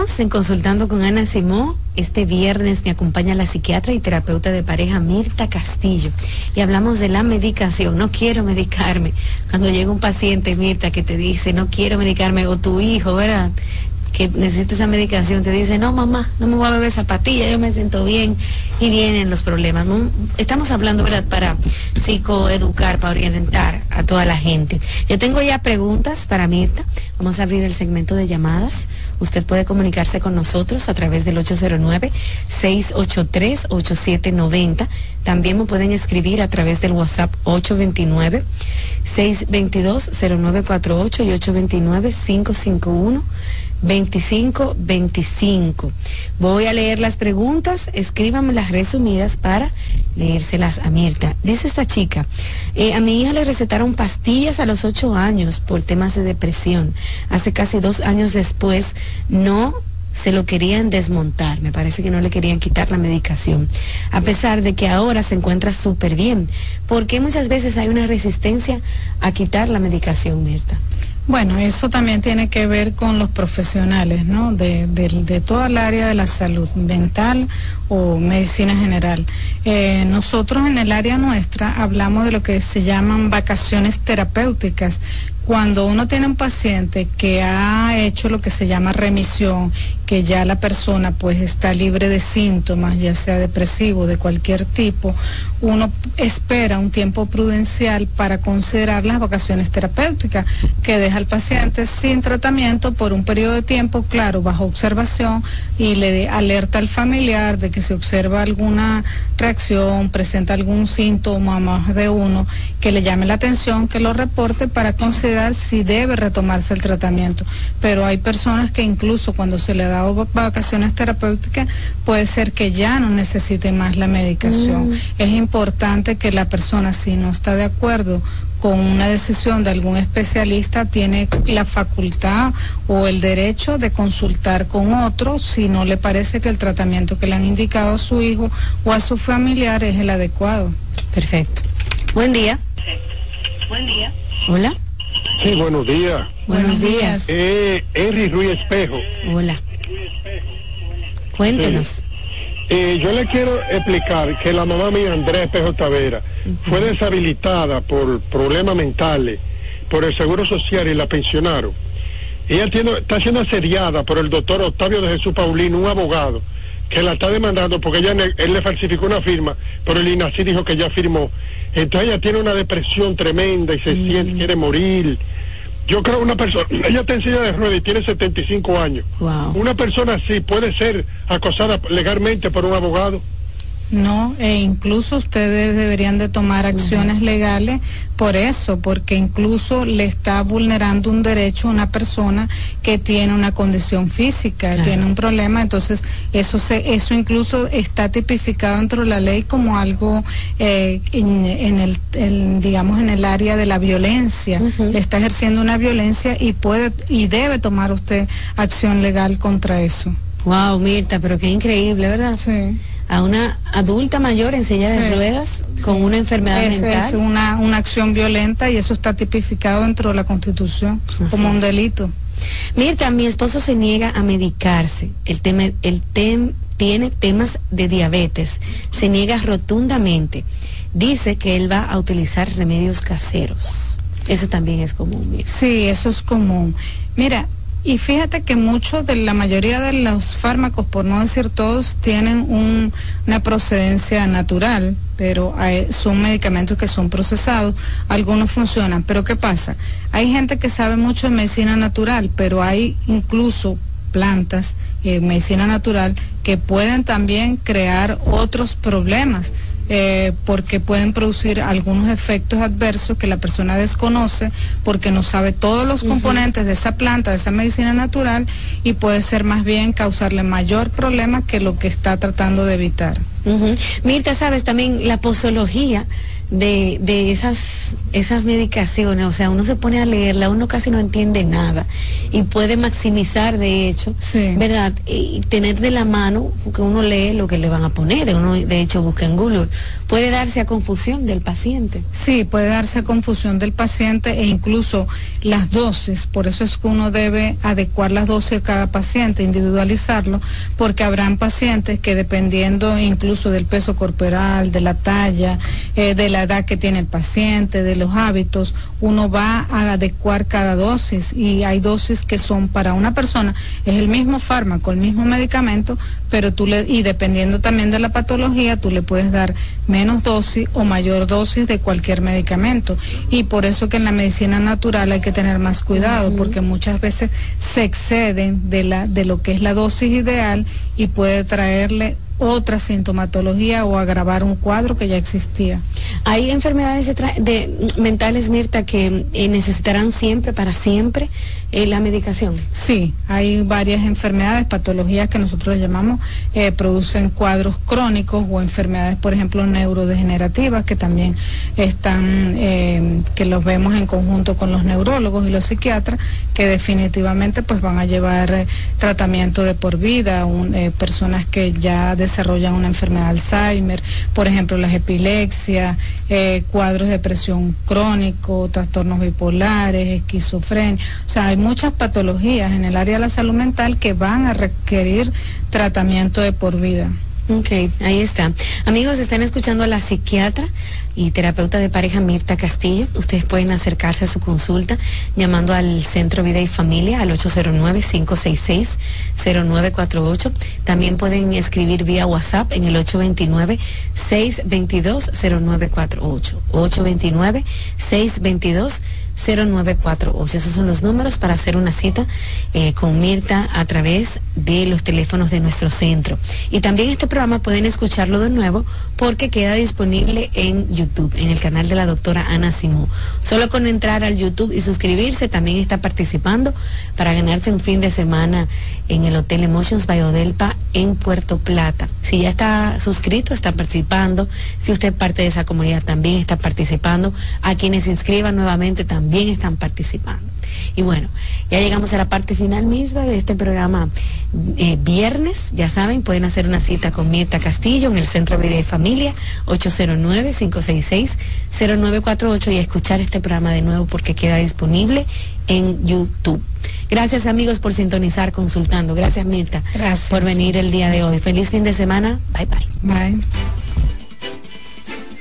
En Consultando con Ana Simó. Este viernes me acompaña la psiquiatra y terapeuta de pareja Mirta Castillo y hablamos de la medicación. No quiero medicarme. Cuando llega un paciente, Mirta, que te dice, no quiero medicarme, o tu hijo, ¿verdad? que necesita esa medicación, te dice, no mamá, no me voy a beber zapatilla, yo me siento bien y vienen los problemas. Estamos hablando, ¿verdad?, para psicoeducar, para orientar a toda la gente. Yo tengo ya preguntas para Mirta. Vamos a abrir el segmento de llamadas. Usted puede comunicarse con nosotros a través del 809-683-8790. También me pueden escribir a través del WhatsApp 829-622-0948 y 829-551. 2525. Voy a leer las preguntas, escríbame las resumidas para leérselas a Mirta. Dice esta chica, eh, a mi hija le recetaron pastillas a los ocho años por temas de depresión. Hace casi dos años después no se lo querían desmontar, me parece que no le querían quitar la medicación, a pesar de que ahora se encuentra súper bien, porque muchas veces hay una resistencia a quitar la medicación, Mirta. Bueno, eso también tiene que ver con los profesionales, ¿no? De, de, toda el área de la salud mental o medicina general. Eh, nosotros en el área nuestra hablamos de lo que se llaman vacaciones terapéuticas, cuando uno tiene un paciente que ha hecho lo que se llama remisión, que ya la persona pues está libre de síntomas, ya sea depresivo de cualquier tipo, uno espera un tiempo prudencial para considerar las vacaciones terapéuticas, que deja al paciente sin tratamiento por un periodo de tiempo, claro, bajo observación y le alerta al familiar de que se observa alguna reacción, presenta algún síntoma más de uno, que le llame la atención, que lo reporte para considerar sí debe retomarse el tratamiento, pero hay personas que incluso cuando se le ha dado vacaciones terapéuticas puede ser que ya no necesite más la medicación. Mm. Es importante que la persona si no está de acuerdo con una decisión de algún especialista tiene la facultad o el derecho de consultar con otro si no le parece que el tratamiento que le han indicado a su hijo o a su familiar es el adecuado. Perfecto. Buen día. Buen día. Hola. Sí, buenos días. Buenos días. Eh, Henry Ruiz Espejo. Hola. Cuéntenos. Eh, yo le quiero explicar que la mamá mía, Andrea Espejo Tavera, fue deshabilitada por problemas mentales, por el Seguro Social y la pensionaron. Ella tiene, está siendo asediada por el doctor Octavio de Jesús Paulino, un abogado, que la está demandando porque ella, él le falsificó una firma, pero el INACI dijo que ya firmó. Entonces ella tiene una depresión tremenda y se siente, quiere morir. Yo creo una persona, ella está en silla de ruedas y tiene 75 años. Una persona así puede ser acosada legalmente por un abogado. No, e incluso ustedes deberían de tomar acciones legales por eso, porque incluso le está vulnerando un derecho a una persona que tiene una condición física, tiene un problema, entonces eso se, eso incluso está tipificado dentro de la ley como algo eh, en, el, digamos en el área de la violencia, le está ejerciendo una violencia y puede y debe tomar usted acción legal contra eso. Wow, Mirta, pero qué increíble, ¿verdad? Sí a una adulta mayor en silla de ruedas con una enfermedad mental. Es una, una acción violenta y eso está tipificado dentro de la Constitución como un delito. Mirta, mi esposo se niega a medicarse. El, tema, el tem, tiene temas de diabetes. Se niega rotundamente. Dice que él va a utilizar remedios caseros. Eso también es común. Sí, eso es común. Mira, y fíjate que muchos de la mayoría de los fármacos, por no decir todos, tienen una procedencia natural, pero son medicamentos que son procesados, algunos funcionan. Pero ¿qué pasa? Hay gente que sabe mucho de medicina natural, pero hay incluso plantas, eh, medicina natural, que pueden también crear otros problemas. Eh, porque pueden producir algunos efectos adversos que la persona desconoce porque no sabe todos los componentes de esa planta, de esa medicina natural y puede ser más bien causarle mayor problema que lo que está tratando de evitar. Mirta, sabes también la posología de, de esas, esas medicaciones, o sea, uno se pone a leerla, uno casi no entiende nada y puede maximizar, de hecho, ¿verdad? Y tener de la mano, porque uno lee lo que le van a poner, uno de hecho busca en Google, puede darse a confusión del paciente. Sí, puede darse a confusión del paciente e incluso las dosis, por eso es que uno debe adecuar las dosis a cada paciente, individualizarlo, porque habrán pacientes que dependiendo incluso del peso corporal, de la talla, eh, de la edad que tiene el paciente, de los hábitos, uno va a adecuar cada dosis y hay dosis que son para una persona, es el mismo fármaco, el mismo medicamento, pero tú le, y dependiendo también de la patología, tú le puedes dar menos dosis o mayor dosis de cualquier medicamento. Y por eso que en la medicina natural hay que tener más cuidado, porque muchas veces se exceden de, la, de lo que es la dosis ideal y puede traerle otra sintomatología o agravar un cuadro que ya existía. Hay enfermedades de, mentales, Mirta, que eh, necesitarán siempre, para siempre, eh, la medicación. Sí, hay varias enfermedades, patologías que nosotros llamamos, eh, producen cuadros crónicos o enfermedades, por ejemplo, neurodegenerativas, que también están, que los vemos en conjunto con los neurólogos y los psiquiatras, que definitivamente pues van a llevar tratamiento de por vida, personas que ya desarrollan una enfermedad de Alzheimer, por ejemplo las epilepsias, eh, cuadros de depresión crónico, trastornos bipolares, esquizofrenia. Muchas patologías en el área de la salud mental que van a requerir tratamiento de por vida. Ok, ahí está. Amigos, están escuchando a la psiquiatra y terapeuta de pareja Mirta Castillo. Ustedes pueden acercarse a su consulta llamando al Centro Vida y Familia al 809-566-0948. También pueden escribir vía WhatsApp en el 829-622-0948. 829-622-0948. 0948. Esos son los números para hacer una cita eh, con Mirta a través de los teléfonos de nuestro centro. Y también este programa pueden escucharlo de nuevo porque queda disponible en YouTube, en el canal de la doctora Ana Simó. Solo con entrar al YouTube y suscribirse, también está participando para ganarse un fin de semana en el Hotel Emotions Odelpa en Puerto Plata. Si ya está suscrito, está participando. Si usted parte de esa comunidad, también está participando. A quienes se inscriban nuevamente, también están participando. Y bueno, ya llegamos a la parte final, Mirta, de este programa eh, viernes. Ya saben, pueden hacer una cita con Mirta Castillo en el Centro de Vida y Familia, 809-566-0948 y escuchar este programa de nuevo porque queda disponible en YouTube. Gracias amigos por sintonizar consultando. Gracias Mirta Gracias. por venir el día de hoy. Feliz fin de semana. Bye bye. Bye.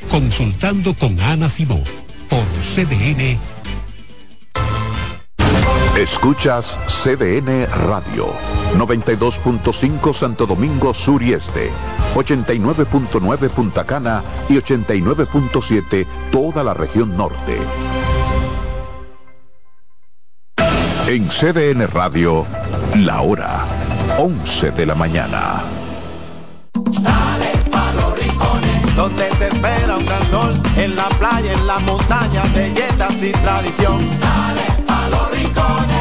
Consultando con Ana Simó por CDN. Escuchas CDN Radio, 92.5 Santo Domingo Sur y Este, 89.9 Punta Cana y 89.7 toda la región norte. En CDN Radio, la hora 11 de la mañana. En la playa, en la montaña, belletas y tradición.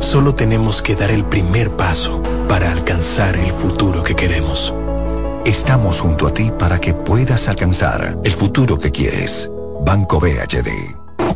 Solo tenemos que dar el primer paso para alcanzar el futuro que queremos. Estamos junto a ti para que puedas alcanzar el futuro que quieres. Banco BHD.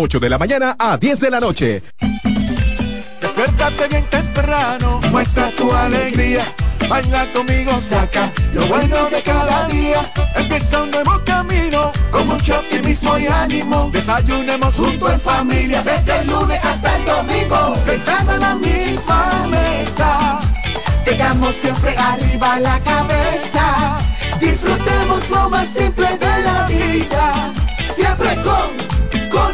8 de la mañana a 10 de la noche. Despiértate bien temprano, muestra tu alegría. Baila conmigo, saca lo bueno de cada día. Empieza un nuevo camino, con mucho optimismo y ánimo. Desayunemos junto en familia, desde el lunes hasta el domingo. Sentado en la misma mesa, tengamos siempre arriba la cabeza. Disfrutemos lo más simple de la vida, siempre con,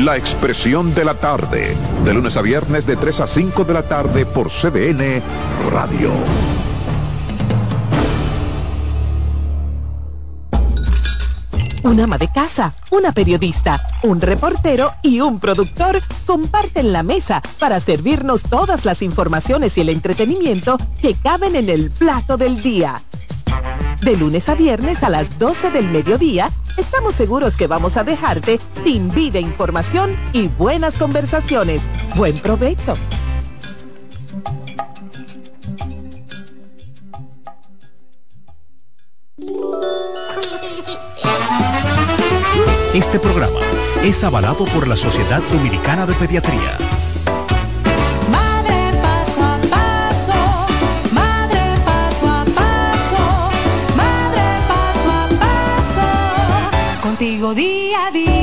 La Expresión de la Tarde, de lunes a viernes de 3 a 5 de la tarde por CDN Radio. Un ama de casa, una periodista, un reportero y un productor comparten la mesa para servirnos todas las informaciones y el entretenimiento que caben en el plato del día. De lunes a viernes a las 12 del mediodía, estamos seguros que vamos a dejarte sin vida, información y buenas conversaciones. Buen provecho. Este programa es avalado por la Sociedad Dominicana de Pediatría. Contigo día a día.